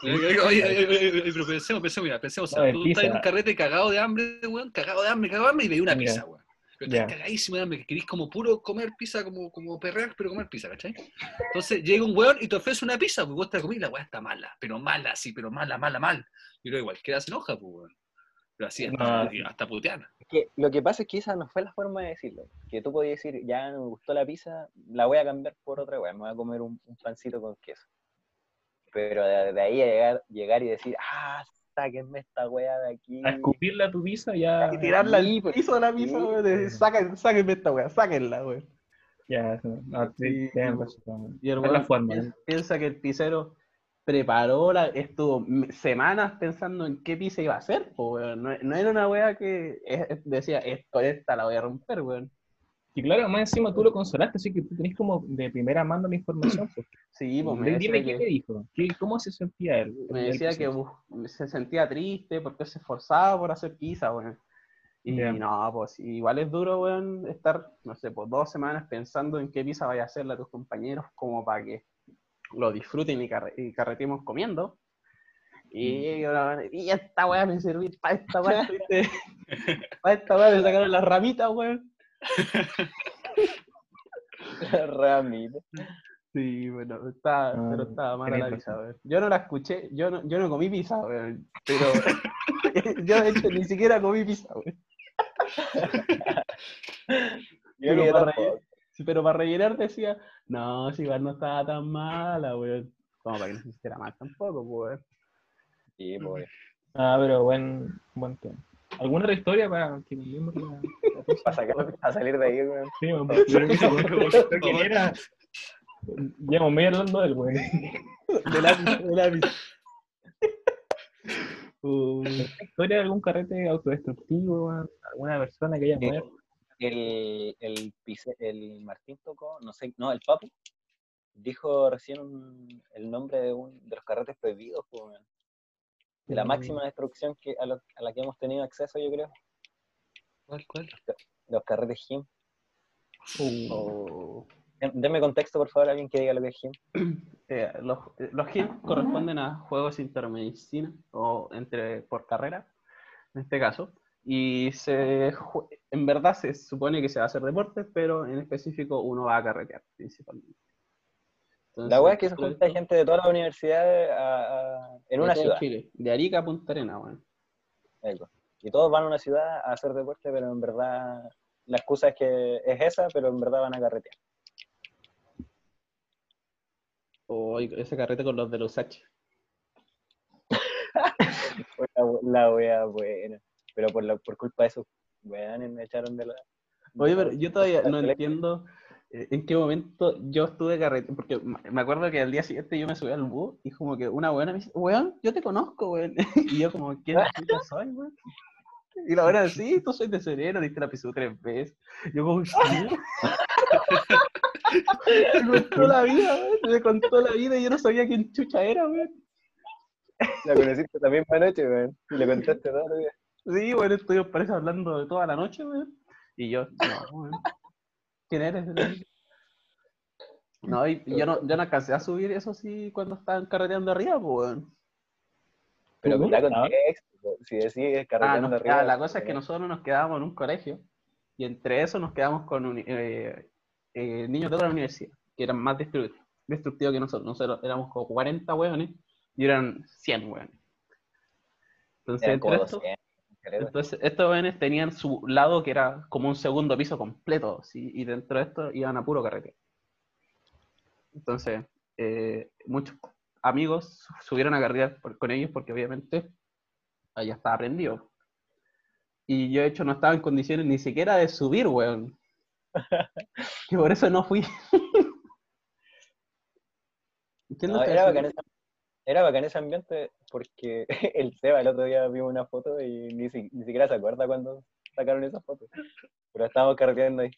C: Oye, oye, oye, oye, oye, pero pensemos, pensemos, mira, pensemos, o sea, tú estás en un carrete cagado de hambre, weón, cagado de hambre, cagado de hambre y veis una pizza, weón. Pero estás cagadísimo de hambre, que querís como puro comer pizza, como, como perrear, pero comer pizza, ¿cachai? Entonces llega un weón y te ofrece una pizza, pues vos te la comís, la weá está mala, pero mala, sí, pero mala, mala, mal. Y luego igual queda se enoja, pues, weón. Pero así hasta,
D: No.
C: hasta puteana.
B: Que lo que pasa es que esa no fue la forma de decirlo. Que tú podías decir, ya no me gustó la pizza, la voy a cambiar por otra weá, me voy a comer un, un pancito con queso. Pero de, de ahí a llegar, llegar y decir, ah, sáquenme esta weá de aquí.
D: A escupirle a tu pizza ya.
A: Y tirarla al
B: pues,
A: piso de la pizza,
B: sí,
A: weón. de,
D: pues.
A: Saquen, sáquenme esta weá, sáquenla, weón.
D: Ya, no, no,
A: Sí,
D: razón.
A: Y el
D: Es la forma,
A: piensa, piensa que el pizzero preparó, la, estuvo semanas pensando en qué pizza iba a hacer, po, weón. No, no era una weá que decía, esto, esta la voy a romper, weón.
D: Y claro, más encima tú lo consolaste, así que tú tenés como de primera mano la información. Pues.
A: Sí, pues me
D: Dime qué
A: que,
D: le dijo, ¿Qué, ¿cómo se sentía él?
A: me decía que se sentía triste porque se esforzaba por hacer pizza, weón. Y no, pues igual es duro, weón, estar, no sé, pues dos semanas pensando en qué pizza vaya a hacerle a tus compañeros como para que lo disfruten y, carre- y carretemos comiendo. Y, y esta weá me sirvió, para esta weá, para esta weá me sacaron las ramitas, weón.
B: Ramita.
A: Sí, bueno,
D: Ah,
A: pero estaba mala la pizza, weón. Yo no la escuché, yo no, yo no comí pizza, weón. Pero yo de hecho ni siquiera comí pizza, weón.
B: Yo
A: pero para rellenar decía, no, si igual no estaba tan mala, weón. Como para que no se hiciera mal tampoco, pues, weón.
B: Sí, pues.
D: Ah, pero buen, buen tema. ¿Alguna otra historia para que cambiemos la, la pizza?
B: Para, sacar, para salir de ahí, weón.
D: Sí, weón-
C: favor.
D: era- Llevamos medio hablando del weón.
A: De la pizza, de la pizza. Uh,
D: ¿Historia de algún carrete autodestructivo? weón? ¿Alguna persona que haya
B: Sí.
D: muerto?
B: El, el, el Martín tocó, no sé, no, el Papu, dijo recién un- el nombre de, un, de los carretes prohibidos, pues, de la
D: Mm.
B: máxima destrucción que, a, lo- a la que hemos tenido acceso, yo creo,
C: ¿Cuál, cuál?
B: los carretes GIM.
D: Uh,
A: oh.
B: Denme contexto, por favor, alguien que diga lo que es GIM.
A: Eh, los, eh, los GIM corresponden a juegos intermedicina o entre por carrera, en este caso. Y se, en verdad se supone que se va a hacer deporte, pero en específico uno va a carretear principalmente. Entonces,
B: La weá es que se junta
A: esto-
B: gente de todas las universidades a- a- en una ciudad.
A: Chile, de Arica a Punta Arena, weón.
B: Eso. Y todos van a una ciudad a hacer deporte, pero en verdad la excusa es que es esa, pero en verdad van a carretear.
A: O ese carrete con los de los H.
B: La, la wea buena. Pero por, la, por culpa de esos weones me echaron de la.
A: Oye, pero yo todavía no
B: Colegio.
A: entiendo eh, en qué momento yo estuve carrete, porque me acuerdo que al día siguiente yo me subí al bus y como que una buena me dice, weón, yo te conozco, weón. Y yo como, ¿quién soy, weón? Y la buena, sí, tú soy de Sereno, diste la piso tres veces. Yo como, ¿sí? me contó la vida, weón, me contó la vida y yo no sabía quién chucha era, weón.
B: La conociste también anoche, weón. Y le contaste todo día.
A: Sí, bueno, estuvimos parece hablando de toda la noche, weón. Y yo, no, weón. ¿Quién eres? No, y yo no, yo no alcancé a subir eso sí cuando estaban carreteando arriba, pues, weón.
B: Pero
D: ¿Tú?
B: mira
D: ¿Ah?
B: contexto. po. Si decís
A: Ah,
B: carreteando
A: no,
B: arriba.
A: ah, la cosa es que nosotros nos quedábamos en un colegio y entre eso nos quedamos con uni- eh, eh, niños de otra universidad que eran más destru- destructivos que nosotros. Nosotros éramos como 40 hueones y eran 100 hueones. Entonces,
B: Eran
A: entre
B: como
A: estos,
B: 200.
A: Entonces, estos hueones tenían su lado que era como un segundo piso completo ¿sí? y dentro de esto iban a puro carrete. Entonces, eh, muchos amigos su- subieron a carretear con ellos porque obviamente allá estaba prendido. Y yo, de hecho, no estaba en condiciones ni siquiera de subir, weón. Y por eso no fui. ¿Quién
B: No, era, bacán era bacán ese ambiente porque el Seba el otro día vimos una foto y ni, si- ni siquiera se acuerda cuando sacaron esa foto. Pero estábamos carreteando ahí.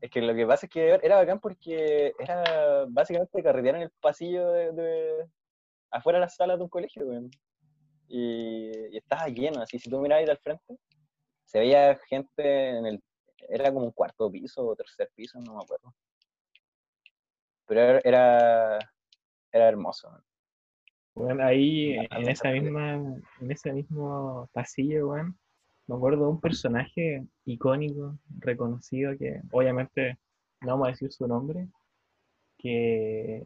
B: Es que lo que pasa es que era bacán porque era básicamente carretear en el pasillo de, afuera de las salas de un colegio. Y, y estaba lleno, así si tú mirabas al frente, se veía gente en el, era como un cuarto piso o tercer piso, no me acuerdo. Pero era, era, hermoso. weón.
D: Bueno, ahí
B: Ah,
D: en esa misma, en ese mismo pasillo, weón, me acuerdo de un personaje icónico, reconocido, que obviamente no vamos a decir su nombre, que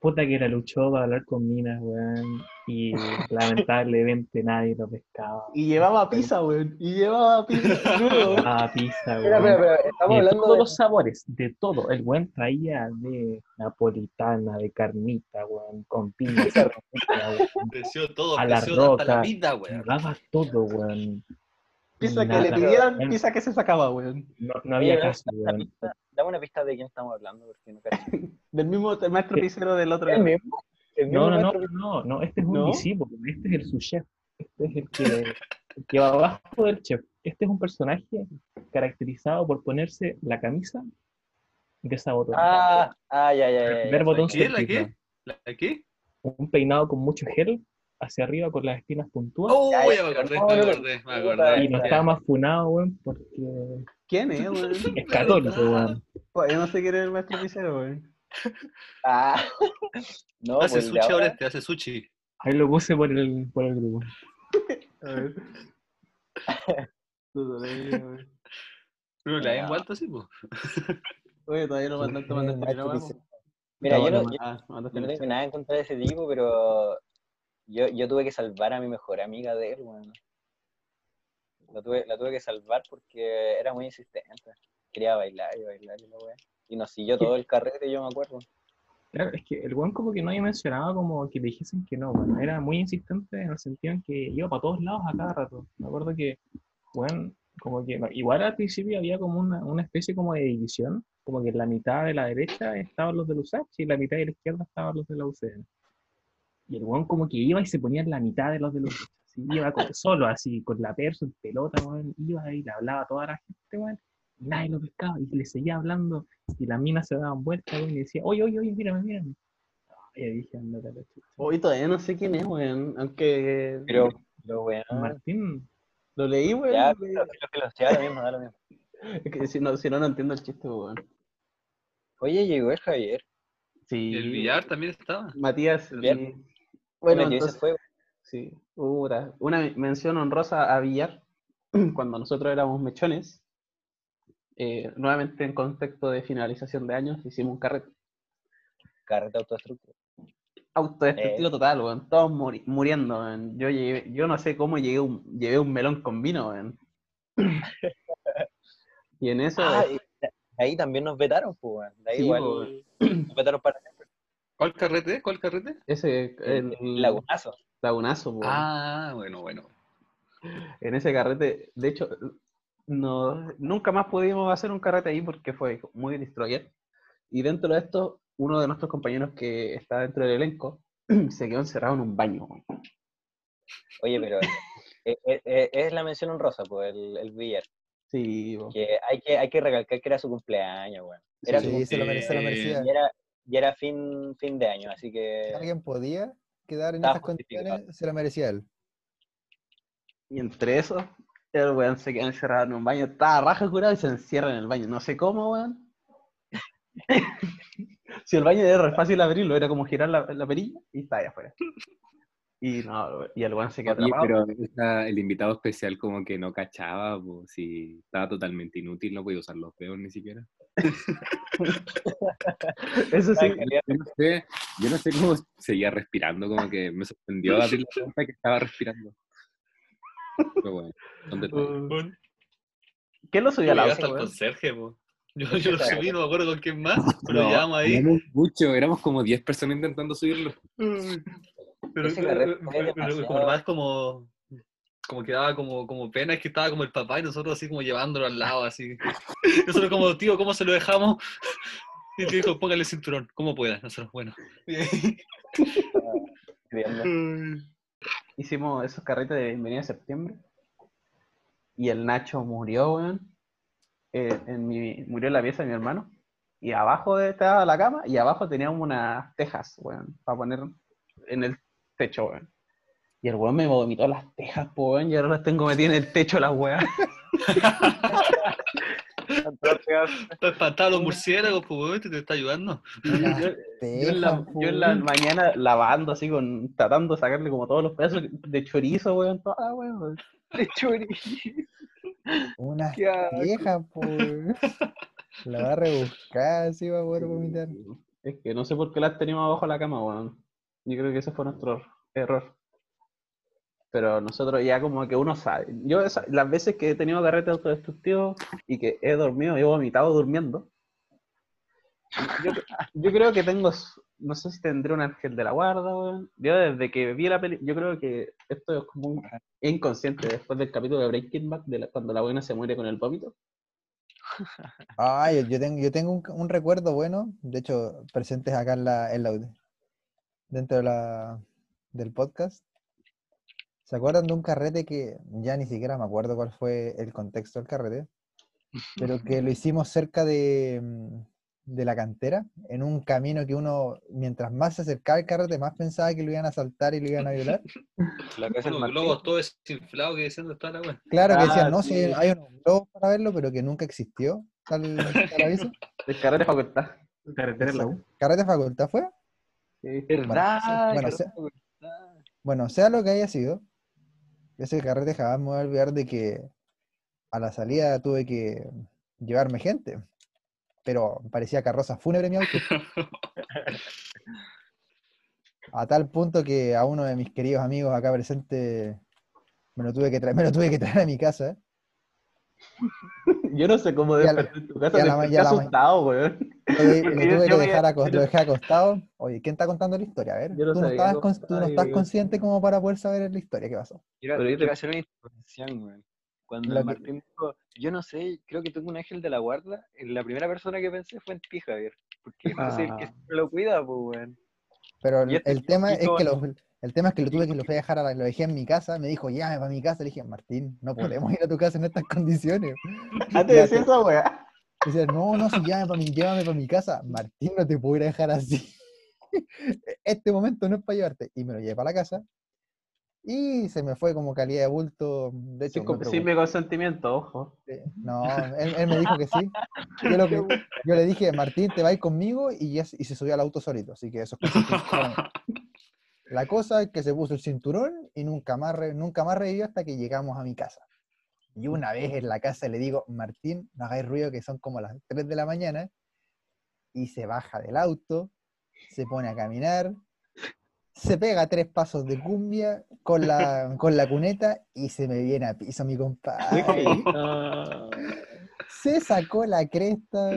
D: puta que la luchó para hablar con minas, weón, y lamentablemente nadie lo pescaba.
A: Y llevaba pizza, weón. Y llevaba pizza. weón.
D: Ah, pizza,
B: Espera,
D: weón.
B: espera, espera, estamos
D: de
B: hablando
D: todos
B: de...
D: los sabores, de todo. El buen traía de napolitana, de carnita, weón, con piña, weón.
C: Preció todo,
D: A la
C: preció hasta la
D: roca.
C: vida, weón.
D: Llevaba todo, weón.
A: Pizza que le pidieran, pizza que se sacaba, weón.
D: No, no había
B: dame
D: caso,
B: una
D: weón.
B: pista- Dame una pista de quién estamos hablando, porque no cacho.
A: Del mismo maestro
D: ¿Qué?
A: pizzero del otro.
B: ¿El mismo? ¿El mismo
D: No, no, no, no, no, este es un
A: ¿No?
D: discípulo, este es el su chef, este es el que, el que va abajo del chef. Este es un personaje caracterizado por ponerse la camisa de esa botón.
B: Ah, ah, ya, ya, ya. ya,
D: Ver botón
B: soy-
C: ¿Qué? ¿La qué? ¿La qué?
D: Un peinado con mucho gel hacia arriba con las espinas puntuadas.
C: Oh,
B: Ya,
C: ya
B: ya,
C: me acordé,
B: no,
C: me
B: no, no.
C: acordé, me acordé.
D: Y no estaba más funado, weón, porque
A: ¿Quién es, weón?
D: es católico, weón.
A: Pues, Yo no sé quién es el maestro pizzero, weón.
B: Ah, no,
C: Hace
B: pues
C: sushi ahora este, hace sushi.
D: Ahí lo puse por el, por el grupo.
A: A ver.
C: Pero la he
B: Ya.
C: envuelto así, pues.
A: Oye, todavía no mandaste, mandaste
F: Maestro
A: pero
F: pizzero.
B: Mira,
A: No,
B: yo no,
A: no,
B: yo-
A: ah, mandaste
B: yo no tengo nada en contra de ese tipo, pero yo, yo tuve que salvar a mi mejor amiga de él, weón. La tuve, la tuve que salvar porque era muy insistente. Quería bailar y bailar y la weá. Y nos siguió todo el carrete, yo me acuerdo.
D: Claro, es que el weón como que no había mencionado como que le dijesen que no, weón. Era muy insistente en el sentido en que iba para todos lados a cada rato. Me acuerdo que, weón, como que, igual al principio había como una, una especie como de división, como que en la mitad de la derecha estaban los de la USACH y en la mitad de la izquierda estaban los de la UCN. Y el weón como que iba y se ponía en la mitad de los de USACH. Así, iba solo, así, con la perso en pelota, weón. Iba y le hablaba a toda la gente, weón. Y nadie lo pescaba y le seguía hablando y las minas se daban vuelta weón, y decía, oye, oye, oye, mírame, mírame. Y yo dije, ándate a la chucha.
A: Hoy todavía no sé quién es, weón. Aunque
B: Pero, pero weón.
D: Martín,
A: lo leí, weón.
B: Ya,
A: lo
B: lo que lo sea, lo mismo, da lo mismo.
A: Es que si no, si no, no entiendo el chiste, weón.
B: Oye, llegó el Javier.
A: Sí.
C: Y el billar también estaba.
A: Matías.
B: Bien. Bueno,
A: entonces,
B: fue.
A: sí. Una mención honrosa a Villar, cuando nosotros éramos mechones. eh, nuevamente en contexto de finalización de años, hicimos un carrete.
B: Carrete autodestructivo.
A: Autodestructivo
B: Eh.
A: total, weón. Todos muri- muriendo, weón. Yo, llegué- yo no sé cómo llegué un, llevé un melón con vino, weón. y en eso,
B: Ah, de ahí también nos vetaron, pues, weón. De ahí
A: Sí,
B: igual
A: weón.
B: nos vetaron para.
C: ¿Cuál carrete? ¿Cuál carrete?
A: ese
B: El, lagunazo.
A: lagunazo, weón.
C: Ah, bueno, bueno.
A: en ese carrete, de hecho, no, nunca más pudimos hacer un carrete ahí porque fue muy destroyer. Y dentro de esto, uno de nuestros compañeros que está dentro del elenco se quedó encerrado en un baño.
B: Oye, pero eh, eh, eh, es la mención honrosa, pues, el, el billar.
A: Sí, weón.
B: Que hay, que hay que recalcar que era su cumpleaños, weón. Era su
F: Sí, se lo, mere- se lo merecía.
B: Y era, y era fin, fin de año, así que
F: Si alguien podía quedar en
B: justificado.
F: condiciones, se lo merecía él.
A: Y entre eso, el weón se quedó encerrado en un baño. Estaba raja curado y se encierra en el baño. No sé cómo, weón. Si el baño era re fácil abrirlo, era como girar la, la perilla y está ahí afuera. Y no, y el weón se quedó atrapado.
E: pero esa- el invitado especial como que no cachaba, pues si estaba totalmente inútil, no podía usar los dedos ni siquiera.
A: Eso sí,
E: Yo no sé, yo no sé cómo seguía respirando, como que me sorprendió abrir la puerta que estaba respirando. Pero bueno, detalles.
C: Bueno,
A: ¿quién lo subió
C: llegué
A: auto,
C: hasta el conserje, po. Yo, yo lo subí, no me acuerdo con quién más, pero
E: No,
C: llevamos ahí.
E: éramos mucho, éramos como 10 personas intentando subirlo.
C: Pero,
B: Ese
C: pero,
B: carrete
C: pero-
B: fue
C: pero como más como, como que daba como, como pena, es que estaba como el papá y nosotros así como llevándolo al lado, así. Nosotros como, tío, ¿cómo se lo dejamos? Y te dijo, póngale cinturón, como pueda. Nosotros, bueno.
A: Hicimos esos carretes de bienvenida a septiembre. Y el Nacho murió, weón. eh, en mi, murió en la pieza de mi hermano. Y abajo de estaba la cama y abajo teníamos unas tejas, weón, para poner en el techo, weón. Y el weón me vomitó las tejas, po, weón, y ahora las tengo metidas en el techo las weas.
C: Está espantado los murciélagos, pues, weón, te, te está ayudando.
A: Yo, yo en la,
F: tejas,
A: yo en la
F: po.
A: mañana lavando así con, tratando de sacarle como todos los pedazos de chorizo, weón, toda, weón.
B: De churi.
F: Unas tejas, po. La va a rebuscar, así va a poder vomitar.
A: Es que no sé por qué las teníamos abajo de la cama, weón. Yo creo que ese fue nuestro error. Pero nosotros ya como que uno sabe. Yo las veces que he tenido carrete autodestructivo y que he dormido, he vomitado durmiendo. Yo, creo que tengo, no sé si tendré un ángel de la guarda, weón. Yo desde que vi la película, yo creo que esto es como un inconsciente después del capítulo de Breaking Bad, de la- cuando la buena se muere con el vómito.
F: Ah, yo, tengo, yo tengo un, recuerdo bueno, de hecho, presentes acá en la, en la dentro de la, del podcast. ¿Se acuerdan de un carrete que ya ni siquiera me acuerdo cuál fue el contexto del carrete? Pero que lo hicimos cerca de, mm, de la cantera, en un camino que uno, mientras más se acercaba al carrete, más pensaba que lo iban a asaltar y lo iban a violar.
B: La casa
C: Los globos todos desinflados que diciendo está la weón.
F: Claro que
A: Ah,
F: decían, no, sí,
A: sí.
F: hay unos globos para verlo, pero que nunca existió, tal, tal aviso.
A: El carrete facultad.
D: Carretera en la U.
F: ¿Carrete facultad fue?
B: ¿Verdad?
F: Bueno, sea lo que haya sido, ese carrete jamás me voy a olvidar de que a la salida tuve que llevarme gente, pero parecía carroza fúnebre mi auto. A tal punto que a uno de mis queridos amigos acá presente me lo tuve que traer, me lo tuve que traer a mi casa.
A: Yo no sé cómo
F: a
A: desperté en tu casa,
F: y a la
A: me
F: ma-
A: quedé
F: y a la ma-
A: asustado, weón.
F: Lo, de- lo tuve que dejar, lo
A: no-
F: dejé acostado. Oye, ¿quién está contando la historia? A ver,
A: Yo no
F: tú no,
A: sabía
F: estabas, tú no estás consciente como para poder saber la historia, ¿qué pasó?
B: Quiero,
A: Pero yo te-
B: quiero hacer una intervención, güey. Cuando
F: que-
B: Martín dijo, yo no sé, creo que tengo un ángel de la guarda, eh, la primera persona que pensé fue en ti, Javier. Porque tú eres el que
A: Ah.
B: siempre lo cuida, pues, weón.
F: Pero el,
B: este
F: el tema es que lo, el tema es que lo tuve que lo fui a dejar a la- lo dejé en mi casa, me dijo, llame para mi casa, le dije, Martín, no podemos ir a tu casa en estas condiciones.
A: Ah, te
F: Ya
A: decía
F: te-
A: esa weá.
F: Dice, no, no, si llame para mi, llévame para mi casa. Martín, no te puedo ir a dejar así. Este momento no es para llevarte. Y me lo llevé para la casa. Y se me fue como calidad de bulto. De hecho,
A: Sin, sin mi consentimiento, ojo.
F: No, él, él me dijo que sí. Yo, lo que- yo le dije, Martín, te vas conmigo y, ya se- y se subió al auto solito. Así que eso es. La cosa es que se puso el cinturón y nunca más, re- nunca más revivió hasta que llegamos a mi casa. Y una vez en la casa le digo, Martín, no hagáis ruido que son como las 3 de la mañana. Y se baja del auto, se pone a caminar, se pega tres pasos de cumbia con la, con la cuneta y se me viene a piso mi compadre. Se sacó la cresta,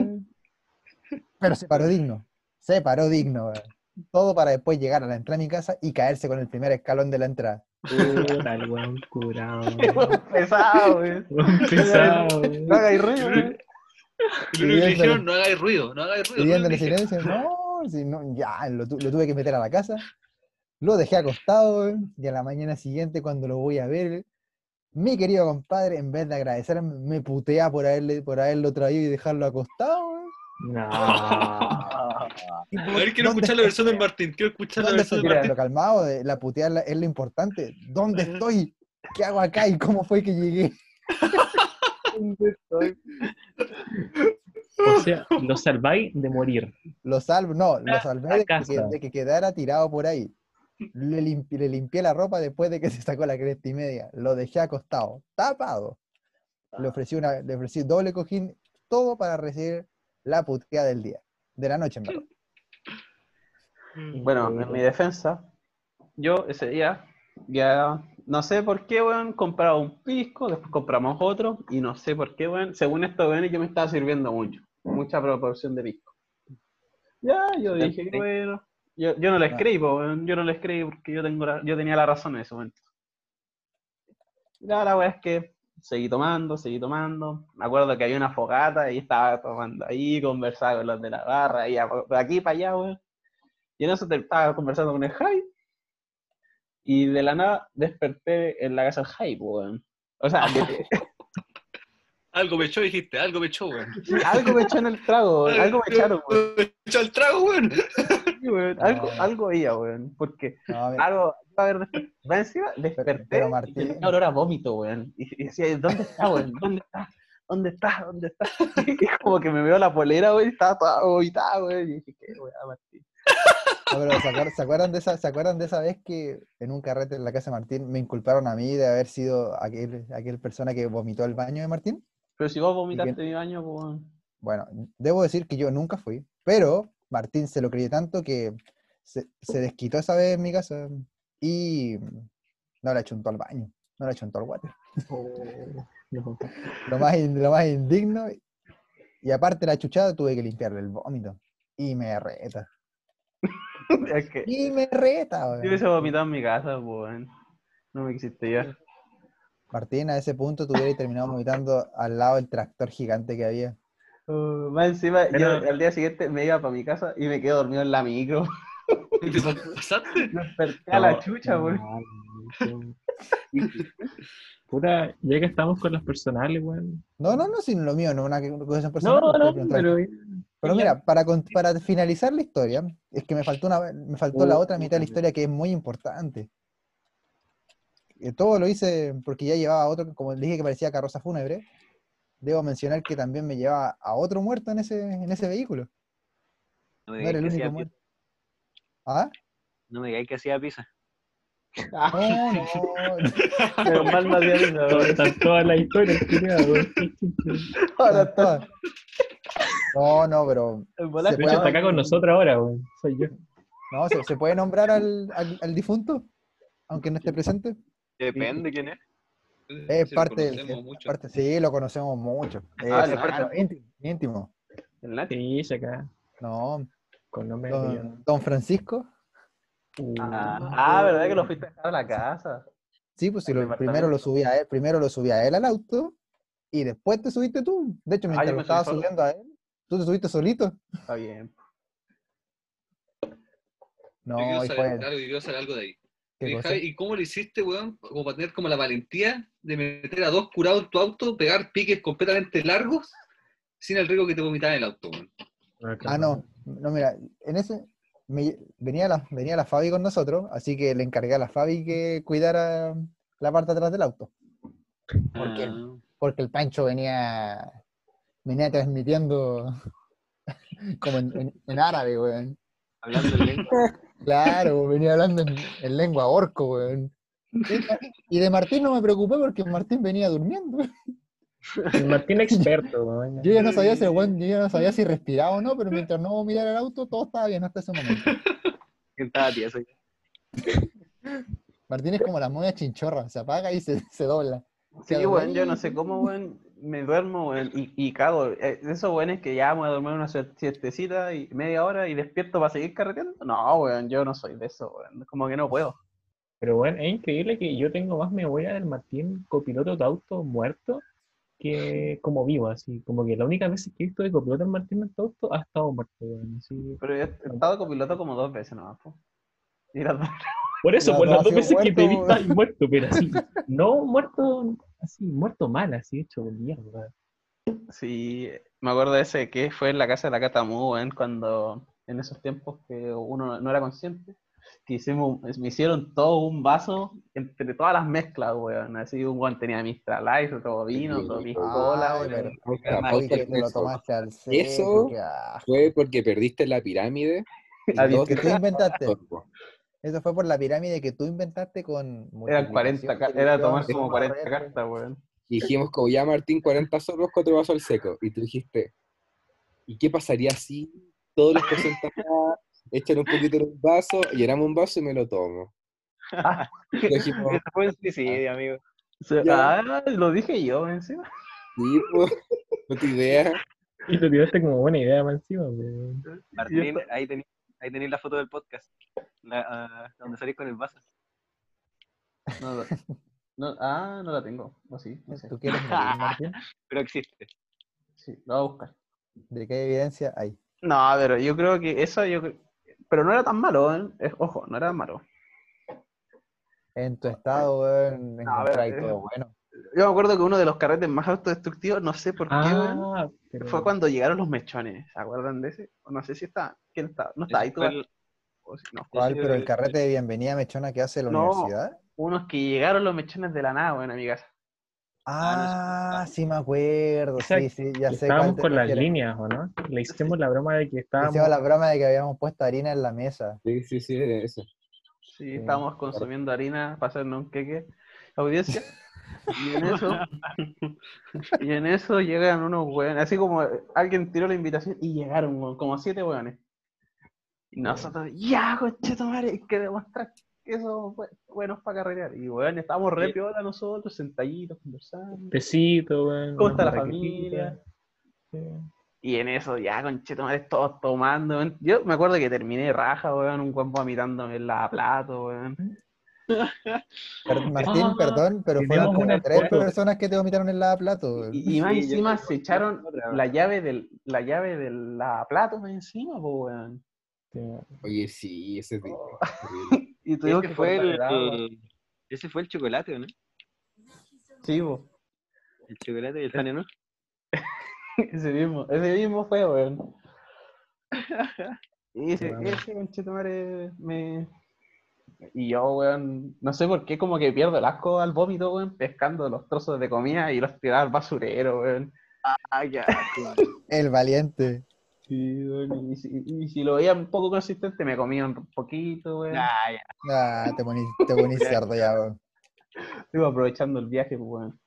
F: pero se paró digno. Se paró digno. weón. Todo para después llegar a la entrada de mi casa y caerse con el primer escalón de la entrada.
D: Puta, el weón curado.
A: Pesado, weón.
D: Weón pesado.
A: No hagáis ruido, weón.
C: Y lo único que le dijeron, no hagáis ruido, no hagáis ruido. dije.
F: silencio. No, si no, ya, lo, tu- lo tuve que meter a la casa. Lo dejé acostado, weón, y a la mañana siguiente, cuando lo voy a ver, mi querido compadre, en vez de agradecerme, me putea por haberle, por haberlo traído y dejarlo acostado, weón.
D: No.
C: A ver, quiero
F: ¿Dónde
C: escuchar la versión del Martín. Quiero escuchar la
F: ¿Dónde
C: versión del
F: Mira, lo
C: Martín.
F: calmado, de la putear la- es lo importante. ¿Dónde estoy? ¿Qué hago acá? ¿Y cómo fue que llegué?
B: ¿Dónde estoy?
D: O sea, lo salváis de morir.
F: Lo salvo, no, lo
D: La-
F: salvé de que, de quedara tirado por ahí. Le, limpi- le limpié la ropa después de que se sacó la cresta y media. Lo dejé acostado, tapado. Le ofrecí, una, le ofrecí doble cojín, todo para recibir la puteada del día. De la noche, en verdad.
A: Bueno, en mi defensa, yo ese día ya no sé por qué, weón, compraba un pisco, después compramos otro, y no sé por qué, weón, según esto, weón, yo me estaba sirviendo mucho, mucha proporción de pisco. Ya, yo dije, bueno, yo, yo no les
F: Ah.
A: creí, po, weón, yo no les creí porque yo, tengo la- yo tenía la razón en ese momento. Ya la weá es que seguí tomando, seguí tomando. Me acuerdo que había una fogata y estaba tomando ahí, conversaba con los de la barra, y de aquí para allá, weón. Y en eso te- estaba conversando con el Jai. Y de la nada desperté en la casa del Jai, weón. O sea,
C: Algo me echó, dijiste, algo me echó, weón.
A: algo me echó en el trago, weón, algo me echaron, weón.
C: Me echó el trago, weón.
A: Sí, weón, Algo,
F: No.
A: algo veía, weón. Porque
F: No, a ver,
A: algo, a ver, va encima, desperté
F: pero
A: y
F: Martín-
A: tenía olor a vómito, weón. Y, y decía, ¿dónde está, weón? ¿Dónde está? ¿Dónde está? ¿Dónde está? Y como que me veo la polera, weón, y estaba toda vomitada, weón. Y dije, ¿qué, weón, Martín?
F: no, pero ¿se, acuer- se acuerdan de esa, ¿se acuerdan de esa vez que en un carrete en la casa de Martín me inculparon a mí de haber sido aquel, aquel persona que vomitó el baño de Martín?
A: Pero si vos vomitaste mi baño, pues.
F: Bueno, debo decir que yo nunca fui, pero Martín se lo creyó tanto que se, se desquitó esa vez en mi casa y no la chuntó al baño, no la chuntó al water.
D: No.
F: Lo más, lo más indigno. Y aparte la chuchada tuve que limpiarle el vómito. Y me reta.
A: Es que
F: Y me reta,
A: si
F: weón.
A: hubiese vomitado en mi casa, weón. No me quisiste ya.
F: Martín, a ese punto tuviera terminado vomitando al lado del tractor gigante que había.
A: Uh, más encima,
D: Pero-
A: yo al día siguiente me iba para mi casa y me quedé dormido en la micro.
C: ¿Te pasaste?
A: Me desperté a la
D: No,
A: chucha, weón.
D: no, Puta, ya que estamos con las personales, weón.
F: No, no, no, sin lo mío, no una cosa personal.
D: No, no,
F: preguntando.
D: pero.
F: Pero mira, para, para finalizar la historia, es que me faltó, una, me faltó la
D: Oh,
F: otra mitad de la historia que es muy importante. Eh, todo lo hice porque ya llevaba otro, como dije que parecía carroza fúnebre. Debo mencionar que también me llevaba a otro muerto en ese, en ese vehículo.
B: No me
F: No era el único muerto. ¿Ah?
B: No me digáis que hacía pizza.
F: No, no.
A: Pero mal no había weón.
D: Están todas las historias.
A: Ahora
F: todas. No, no, pero
D: De hecho, está acá con nosotros ahora, weón. Soy yo.
F: no, ¿se, se puede nombrar al, al- al difunto, aunque no esté presente.
B: Depende quién es.
F: Es
C: Sí, lo
F: parte,
C: conocemos
F: es
C: mucho.
F: parte- sí, lo conocemos mucho.
A: Ah,
F: Es cercano,
A: falta-
F: íntimo, íntimo.
A: El Nati.
D: Sí, sí, acá.
F: No,
D: Con nombre
F: don, don Francisco.
D: Uh,
A: Ah, ah, ¿verdad que lo fuiste a dejar a la casa?
F: Sí, pues si
A: Al
F: lo- primero lo subí a él, primero lo subí a él al auto y después te subiste tú. De hecho, mientras lo
A: me subí
F: estaba
A: solo.
F: subiendo a él, tú te subiste solito.
A: Está bien.
F: No,
C: Yo quiero
F: y
C: saber
F: fue.
C: algo, yo quiero saber algo de ahí. ¿Y cómo lo hiciste, weón? Como para tener como la valentía de meter a dos curados en tu auto, pegar piques completamente largos, sin el riesgo que te vomitara en el auto, weón.
F: Ah, no, no, mira, en ese me- venía, la, venía la Fabi con nosotros, así que le encargué a la Fabi que cuidara la parte de atrás del auto. ¿Por qué?
C: Ah.
F: Porque el Pancho venía, venía transmitiendo como en, en- en árabe, weón.
B: Hablando en lengua.
F: Claro, venía hablando en, en lengua orco, weón. Y de Martín no me preocupé porque Martín venía durmiendo.
D: El Martín experto, weón.
F: Yo ya no sabía si weón- yo ya no sabía si respiraba o no, pero mientras no mirara el auto, todo estaba bien hasta ese momento.
B: ¿Quién estaba tieso?
F: Martín es como la moda chinchorra, se apaga y se, se dobla.
A: Sí, weón, yo no sé cómo, weón, me duermo, y, y cago. Eh, Eso, weón, es que ya me voy a dormir una siestecita y media hora y despierto para seguir carreteando. No, weón, yo no soy de eso, weón. Como que no puedo.
D: Pero bueno, es increíble que yo tengo más memoria del Martín copiloto de auto muerto que como vivo, así. Como que la única vez que he visto de copiloto al Martín en auto ha estado muerto, weón. Así.
A: Pero yo he estado copiloto como dos veces nomás, po. Y las dos-
D: Por eso, por las dos veces que te visto ahí muerto, pero así. No muerto, así, muerto mal, así hecho mierda.
A: Sí, me acuerdo de ese que fue en la casa de la Catamu, weón, cuando en esos tiempos que uno no era consciente. que hicimos, me hicieron todo un vaso entre todas las mezclas, weón. Así un weón tenía Mistral Ice, otro vino, otro piscola,
E: eso. Fue porque perdiste la pirámide. te-
F: inventaste. Eso fue por la pirámide que tú inventaste con.
A: Eran 40, ca- era tomar como 40
F: cartas.
A: cartas, weón.
E: Y dijimos, como ya Martín, 40 sorbos, 4 vasos al seco. Y tú dijiste, ¿y qué pasaría si todos los porcentajes echan un poquito en un vaso, llenamos un vaso y me lo tomo? Dijimos,
B: Eso fue un suicidio, amigo.
A: Se-
E: Ya.
A: Ah, lo dije yo encima.
E: sí, po, no te idea.
D: Y lo tiraste como buena idea más encima, weón.
B: Martín, ahí tenéis ahí tenéis la foto del podcast. La, ah, donde salís con el vaso.
A: No, no- ah, no la tengo. No, sí, no sé.
F: ¿Tú quieres morir, Martín?
B: Pero existe.
A: Sí, lo voy a buscar.
F: ¿De qué evidencia hay?
A: No, pero yo creo que eso, yo Pero no era tan malo, ¿eh? Es- Ojo, no era tan malo.
F: En tu estado,
A: No, a ver,
F: encontráis
A: eh,
F: todo bueno.
A: Yo me acuerdo que uno de los carretes más autodestructivos, no sé por qué, weón,
D: Ah, pero...
A: fue cuando llegaron los mechones. ¿Se acuerdan de ese? No sé si está. ¿Quién está? No está ahí tú.
B: el-
A: o si no.
F: ¿Cuál?
B: sí,
F: ¿Pero el carrete de bienvenida mechona que hace la
A: No.
F: universidad?
A: Unos que llegaron los mechones de la nada, weón, a mi casa.
F: Ah, sí me acuerdo,
D: Esa-
F: sí, sí, ya sé
D: Estábamos con las líneas, ¿o no? Le hicimos la broma de que estábamos...
F: Hicimos la broma de que habíamos puesto harina en la mesa.
E: Sí, sí, sí, eso.
A: Sí, estábamos consumiendo harina para hacernos un queque. Audiencia. Y en eso, y en eso llegan unos weones, así como alguien tiró la invitación y llegaron weón, como siete weones. Y nosotros, ya, concheto madre, hay que demostrar que somos bue- buenos para carrerear. Y weón, estábamos re piola nosotros, sentaditos, conversando.
D: Tecito, weón.
A: ¿Cómo está la familia? Y en eso, ya, concheto madre, todos tomando. weón. Yo me acuerdo que terminé raja, weón, un weón vomitándome en la plato, weón.
F: Martín,
D: Ah,
F: perdón, pero fueron como tres
D: foto.
F: personas que te vomitaron en la plato. weón.
A: Y, y más
B: Sí,
A: encima se echaron
B: otra,
A: la llave del, la llave de la plato más encima, po, weón.
E: Oye, sí, ese es
A: Oh. Y tuvimos
B: Ese
A: que
B: fue el,
A: el
B: el- ese fue el chocolate, ¿o ¿no?
A: Sí, po.
B: El chocolate y el pan, ¿no?
A: Ese mismo, ese mismo fue, weón. Y ese, ese conchetumare me. Y yo, weón, no sé por qué, como que pierdo el asco al vómito, weón, pescando los trozos de comida y los tiraba al basurero, weón.
B: Ah, ya.
F: El valiente.
A: Sí, weón, y, si, y si lo veía un poco consistente, me comía un poquito, weón.
B: Ya, ya.
F: Ah, te ponís, te ponís cerdo ya, weón.
A: Estuve aprovechando el viaje, pues, weón.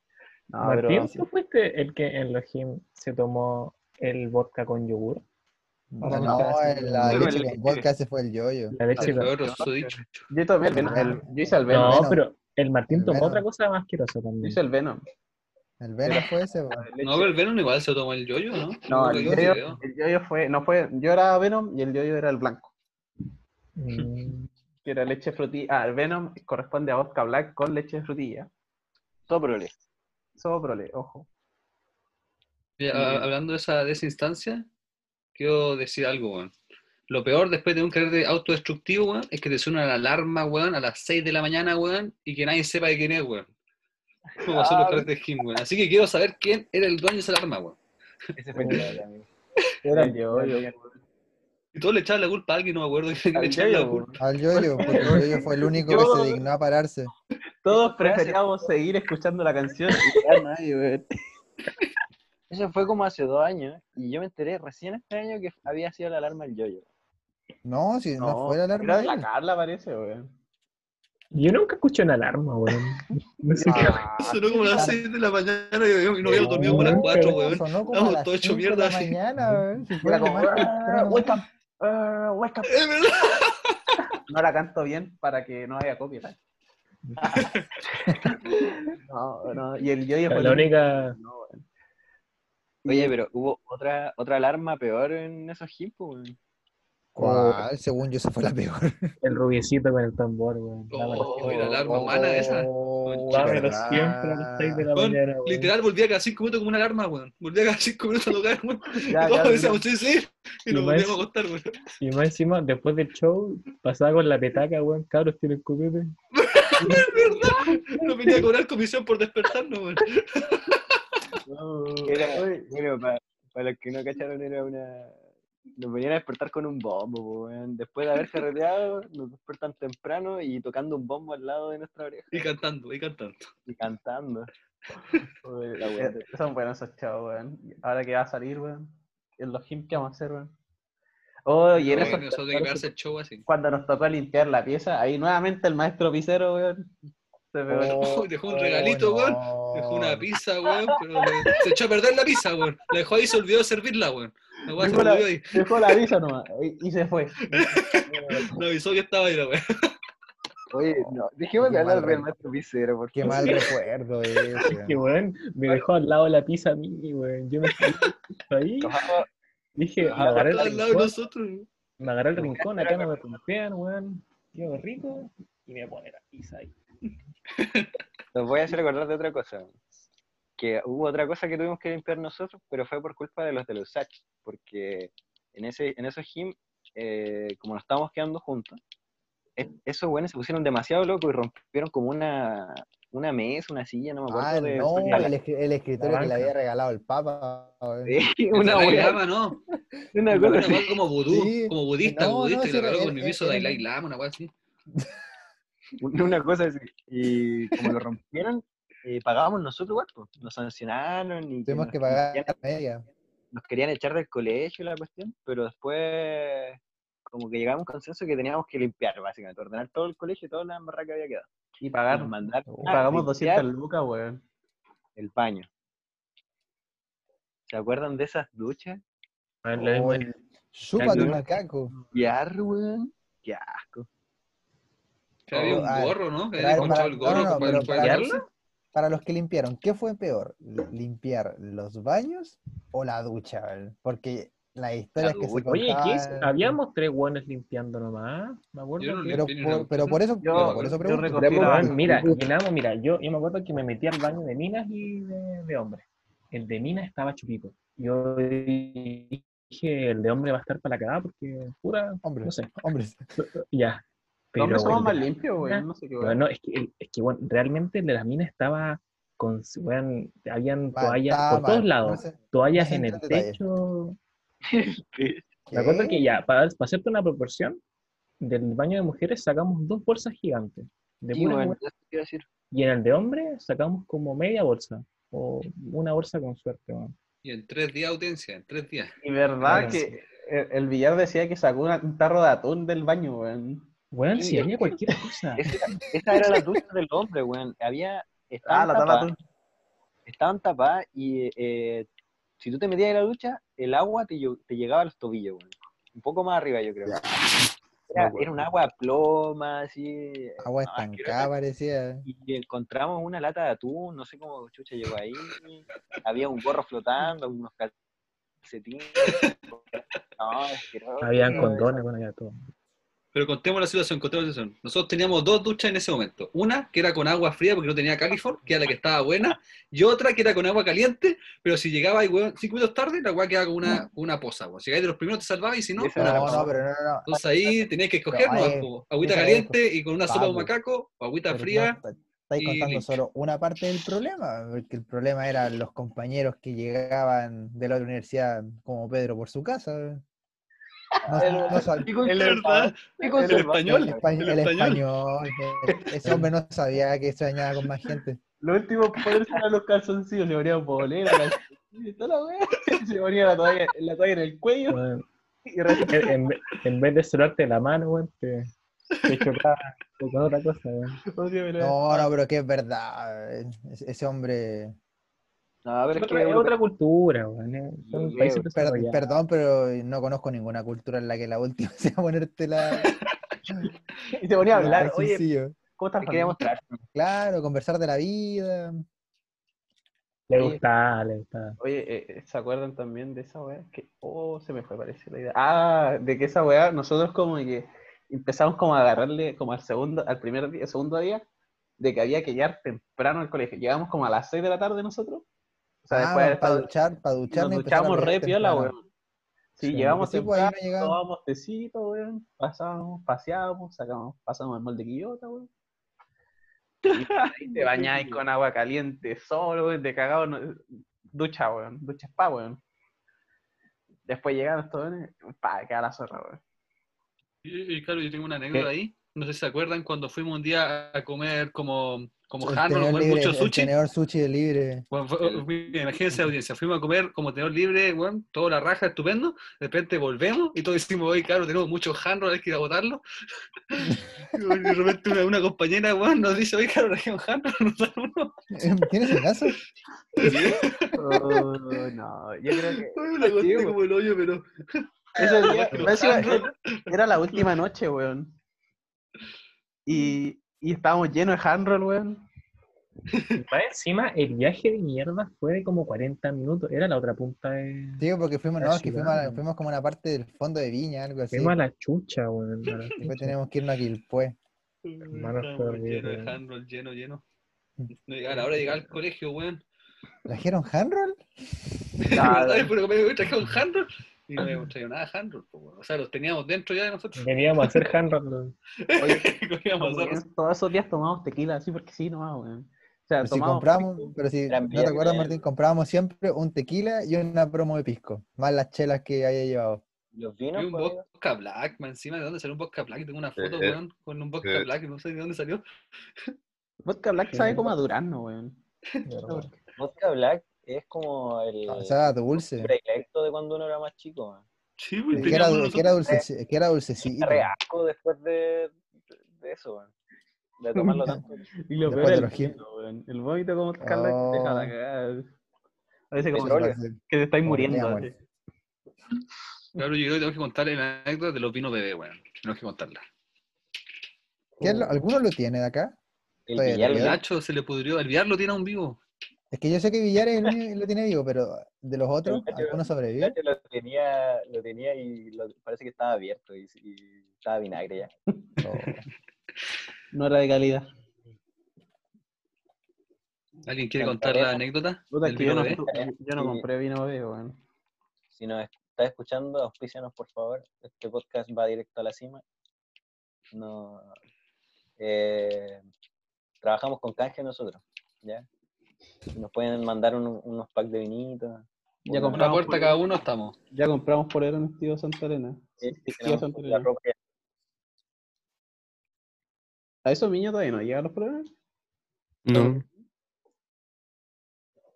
A: No,
D: Martín,
A: pero-
D: ¿tú fuiste el que en los gym se tomó el vodka con yogur?
F: No, el- la leche
B: sí.
F: con vodka ese fue el yoyo.
D: La leche con...
A: Yo tomé el Venom. El- yo hice el Venom.
D: No, pero el Martín
F: El
D: tomó
F: Venom.
D: otra cosa más asquerosa
A: Yo
D: también.
A: hice el Venom.
F: El Venom fue ese.
C: No, pero el Venom igual se tomó el yoyo, ¿no?
A: No, el yoyo, el yoyo fue, no fue, yo era Venom y el yoyo era el blanco.
D: Mm,
A: Que era leche frutilla. Ah, el Venom corresponde a vodka black con leche de frutilla.
B: Todo prole.
A: Solo prole, ojo.
C: Hablando de esa, de esa instancia, quiero decir algo, weón. Lo peor después de un carrete autodestructivo, weón, es que te suena la alarma, weón, a las 6 de la mañana, weón, y que nadie sepa de quién es, weón. Como pasó en los carretes de gym, weón. Así que quiero saber quién era el dueño de esa alarma, weón.
B: Ese fue el amigo.
A: Era el yoyo.
C: Y todos le echaban la culpa a alguien, no me acuerdo quién le
A: Al
C: echaban la culpa.
F: Al yoyo, porque el yoyo fue el único que se dignó a pararse.
A: Todos preferíamos seguir escuchando la canción y ya nadie, weón.
B: Eso fue como hace dos años y yo me enteré recién este año que había sido la alarma del yoyo.
F: No, si no, fue la
A: era
F: alarma.
A: de la
F: de él.
A: Carla, parece, weón.
D: Yo nunca escuché una alarma, weón. No sé qué.
A: Ah,
C: Sonó como a las 6 de la mañana y no habíamos
D: No,
C: dormido como a las 4,
D: pero
C: weón.
F: Sonó como
C: Estamos
F: a las
C: todos hechos
F: 5 de la
C: mierda,
F: mañana, weón. Si fue
A: Era
F: lo
A: como,
F: más
A: "Ah,
F: temprano.
A: wake up, wake up".
C: Es verdad.
A: No la canto bien para que no haya copyright. No, no, y el yoyo fue
D: La única.
A: no, weón.
B: Oye, pero hubo otra otra alarma peor en esos weón.
F: ¿Cuál? Según yo, esa fue la peor.
D: El rubiecito con el tambor, weón. Dámelo
C: Oh, la alarma humana esa.
F: Oh,
D: Dámelo
F: verdad.
D: siempre a las 6 de la
C: Weón,
D: mañana, weón.
C: Literal, volvía cada 5 minutos como una alarma, weón. Volvía cada 5 minutos a tocar, weón. Y
A: Ya,
C: todos
A: ya,
C: decíamos, sí, sí. Y nos
D: Y más-
C: volvíamos a acostar, weón.
D: Y más encima, después del show, pasaba con la petaca, weón. Cabros tienen copete.
C: Nos venía a cobrar comisión por despertarnos, weón.
A: No.
B: Era,
A: Oye,
B: bueno, para, para los que no cacharon, era una, nos venían a despertar con un bombo, weón. Después de haber carreteado, nos despertan temprano y tocando un bombo al lado de nuestra oreja
C: Y cantando, y cantando.
B: y cantando.
A: Uy,
B: La wea.
A: eh, Son buenos esos chavos, weón. Ahora que va a salir, weón. En los gym, ¿qué vamos a hacer, weón? Oh, y en
C: Bueno,
A: eso,
C: que el show así.
A: cuando nos tocó limpiar la pieza, ahí nuevamente el maestro pisero, weón. Se pegó.
C: Oh, dejó un regalito, weón. Dejó una pizza, weón, pero le- se echó a perder la pizza, weón. La dejó ahí y se olvidó de servirla, weón. La se
A: Dejó la-
C: olvidó ahí.
A: Dejó la pizza nomás y, y se fue.
C: No avisó que estaba ahí, la weón.
B: Oye, no, dejemos de hablar
F: mal
B: del maestro Picero, por
F: Qué
B: favor.
F: mal recuerdo ese.
D: Que weón, me dejó al lado de la pizza a mí, weón. Yo me fui ahí, dije, me agarré el rincón,
C: nosotros.
D: me agarré el rincón, acá no me pompean, weón. Quedo rico y me pone la pizza ahí.
B: Los voy a hacer acordar de otra cosa. Que hubo otra cosa que tuvimos que limpiar nosotros, pero fue por culpa de los de los Sach, porque en, ese, en esos gym, eh, como nos estábamos quedando juntos, es- esos buenos se pusieron demasiado locos y rompieron como una, una mesa, una silla, no me acuerdo
F: Ah,
B: de
F: no, el, el escritorio que le había regalado el Papa.
B: Sí,
C: Una Lama, ¿no?
B: una
C: Una
B: cosa
C: como vudú,
F: Sí.
C: como budista,
F: No, no,
C: budista,
F: sí,
C: y le regaló con permiso
F: era-
C: de Dalai Lama, una weá así.
B: Una cosa así. Y como lo rompieron, eh, pagábamos nosotros igual, pues. Nos sancionaron y
F: Tuvimos
B: nos
F: que pagar
B: querían-
F: media.
B: nos querían echar del colegio la cuestión, pero después como que llegamos a un consenso que teníamos que limpiar, básicamente, ordenar todo el colegio y toda la embarrada que había quedado.
A: Y pagaron.
B: mandar
F: Oh,
A: Pagamos
B: limpiar
A: 200 lucas, weón.
B: el baño. ¿Se acuerdan de esas duchas?
D: A ver, la
F: Oh, el-
B: Claro.
F: macaco.
B: Limpiar, weón. Qué asco.
C: Que había
F: Oh,
C: un
F: ah,
C: gorro, ¿no? Que había
F: para-
C: el gorro
F: no,
C: para- para
F: para-
C: limpiarla.
F: Para los que limpiaron, ¿qué fue peor? ¿Limpiar los baños o la ducha? Porque las historias que se.
D: Oye, ¿qué es? Habíamos tres buenos limpiando nomás. Me acuerdo
C: Yo no
F: Pero por, pero eso,
A: Yo-
F: por eso
A: yo
F: pregunto.
A: la-
D: Weón, mira, llenamos, mira, yo, yo me acuerdo que me metí al baño de minas y de, de hombres. El de minas estaba chupito. Yo dije, el de hombre va a estar para la cagada porque pura,
F: Hombres,
D: no sé,
F: hombres.
D: ya.
A: Los hombres somos más limpios, weón. No sé qué,
D: Pero
A: weón.
D: no, es que, el- es que bueno, realmente el de las minas estaba con, habían
F: Mal,
D: toallas por todos lados,
F: no sé,
D: toallas
F: no
D: en
F: sé
D: el
F: en
D: techo.
B: Sí.
D: Me acuerdo que ya, para, para hacerte una proporción, del baño de mujeres sacamos dos bolsas gigantes. De
B: Sí, decir.
D: Y en el de hombres sacamos como media bolsa. O una bolsa con suerte, weón.
C: Y en tres días audiencia, en tres días.
A: Y verdad que el, el billar decía que sacó una- un tarro de atún del baño, weón.
D: Weón,
B: Sí,
D: si había cualquier cosa.
B: Esa, esa era la ducha del hombre, weón. Había.
A: Ah,
B: Estaban
A: la tapa de
B: tapadas, estaban tapadas y eh, si tú te metías en la ducha, el agua te, te llegaba a los tobillos, weón. Un poco más arriba, yo creo. Era, era un agua ploma, así.
F: Agua
B: no,
F: estancada parecía.
B: Y encontramos una lata de atún, no sé cómo Chucha llegó ahí. Había un gorro flotando, unos calcetines. No.
D: Habían condones, bueno, había todo.
C: Pero contemos la situación, contemos la situación. Nosotros teníamos dos duchas en ese momento. Una que era con agua fría porque no tenía California, que era la que estaba buena, y otra que era con agua caliente, pero si llegaba ahí, weón, cinco minutos tarde, la agua quedaba con una, una poza. weón. Si llegáis de los primeros te salvabas y si no,
B: Esa
C: una
F: No, no, pero no, no.
C: Entonces ahí tenías que escoger, ¿no? agüita caliente y con una sopa de macaco, o agüita fría.
F: no, está- estáis contando solo una parte del problema, porque el problema eran los compañeros que llegaban de la otra universidad como Pedro por su casa. No,
B: El-
F: no
C: El español.
F: el, espa-
C: el
F: el
C: español.
F: ese hombre no sabía que se bañaba con más gente.
A: Lo último ponerse eran los calzoncillos, se ponía polera, toda la. Se ponía la toalla, la toalla en el cuello y
D: en, en ve- en vez de cerrarte la mano, weón, te, te chocaba con otra cosa, weón.
F: No, no, pero que es verdad. Ese hombre.
B: No, pero es
D: Otra-
B: que
D: es otra cultura, eh, Son
B: Sí,
D: países
F: per-
D: desarrollados.
F: perdón, pero no conozco ninguna cultura en la que la última sea ponerte la.
A: Y se ponía a hablar, oye. ¿cómo estás?
B: te quería mostrar.
F: Claro, conversar de la vida.
D: Le gusta, le gusta.
A: Oye, eh, ¿se acuerdan también de esa weá? Que, oh, se me fue, parece la idea. Ah, de que esa weá, nosotros como que empezamos como a agarrarle como al segundo, al primer día, segundo día, de que había que llegar temprano al colegio. Llegamos como a las 6 de la tarde nosotros. O sea, después de haber
F: para Ah, duchar, para duchar.
A: nos duchamos re piola, weón. Sí,
F: Sí,
A: llegamos
F: pues, ahí
A: temprano,
F: no llegamos.
A: tomábamos tecito, weón, pasamos, paseábamos, sacamos, pasamos el molde Quillota, weón. Y ahí te bañáis con agua caliente solo, weón, de cagado, no- ducha, weón, ducha spa, weón. Después llegaron estos weones, pa, queda la zorra, weón.
C: Y, y claro, yo tengo una anécdota ahí. No sé si se acuerdan cuando fuimos un día a comer como, como
F: El
C: comer
F: libre,
C: mucho
F: el
C: sushi.
F: tenedor sushi de libre.
C: Bueno, fue- imagínense audiencia, fuimos a comer como tenedor libre, bueno, toda la raja, estupendo. De repente volvemos y todos decimos, oye, claro, tenemos muchos handrolls, hay que ir a botarlo. y de repente una, una compañera, weón, nos dice, oye, claro, traje un handroll, nos dan uno.
F: ¿Tienes el caso?
A: Oh, no, yo creo que
C: Ay, me la conté como el hoyo, pero...
A: que
C: handrolls.
A: era la última noche, weón. Y, y estábamos llenos de handroll, weón.
D: Más encima, el viaje de mierda fue de como 40 minutos. Era la otra punta de.
F: Digo, porque fuimos, no, que fuimos, a-
D: ciudad.
F: fuimos como a una parte del fondo de Viña, algo así.
D: Fuimos a la chucha, weón. a
F: Después
D: chucha.
F: tenemos que irnos a Quilpué.
D: Hermano,
C: llenos de
D: weón.
C: handrolls, lleno, lleno. No llegaba la hora de llegar al colegio, weón.
F: ¿Trajeron handroll?
C: Ay, pero me traje un handroll y no habíamos traído nada de handroll, weón. O sea, los teníamos dentro ya de nosotros.
D: Veníamos a hacer handroll.
A: Que Todos esos días tomamos tequila, así porque sí, nomás, weón. O sea,
F: Pero si compramos, pero si no te acuerdas. Martín, comprábamos siempre un tequila y una promo de pisco, más las chelas que haya llevado.
B: Los
C: Y
B: vinos,
C: un
B: pues,
C: vodka black, man, encima de dónde salió un vodka black. Tengo una foto,
E: Eh,
C: weón, con un vodka
E: eh.
C: black, no sé de dónde salió.
A: Vodka Black sabe como a Durazno, weón.
B: vodka black es como el
F: O sea, dulce.
B: predilecto de cuando uno era más chico. man.
C: Sí, pues,
F: Que era, que era, dulce, que era dulcecito.
B: Re asco después de, de eso, man. de tomarlo tanto.
A: Y lo
F: Después
A: peor es el vómito, weón. El vómito como Black te deja la
F: Oh.
A: cagada. Parece como
B: Petróleo.
A: que te estáis muriendo. así.
C: Claro, yo creo que tengo que contar la anécdota de los vinos bebé, weón. Tenemos que contarla.
F: ¿Qué es lo- ¿Alguno lo tiene de acá?
B: El
C: El. Nacho se le pudrió, el Villar lo tiene aún vivo.
F: Es que yo sé que Villar es el único que lo tiene vivo, pero de los otros, ¿alguno sobrevive?
B: Lo tenía, lo tenía y lo- parece que estaba abierto y, y estaba vinagre ya.
A: No era de calidad.
C: ¿Alguien quiere
B: Con
C: contar la anécdota
A: Puta,
C: del
A: que yo, no, yo compré vino bebé, weón.
B: Si nos está escuchando, auspícianos por favor. Este podcast va directo a la cima. No, eh, trabajamos con canje nosotros, ¿ya? Nos pueden mandar un- unos packs de vinitos.
A: Ya compramos
C: puerta
A: por-
C: cada uno estamos.
A: Ya compramos por en estilo Santa Elena.
B: Sí,
A: Sí, Santa Elena. ¿A esos niños todavía no llegan los problemas?
E: No.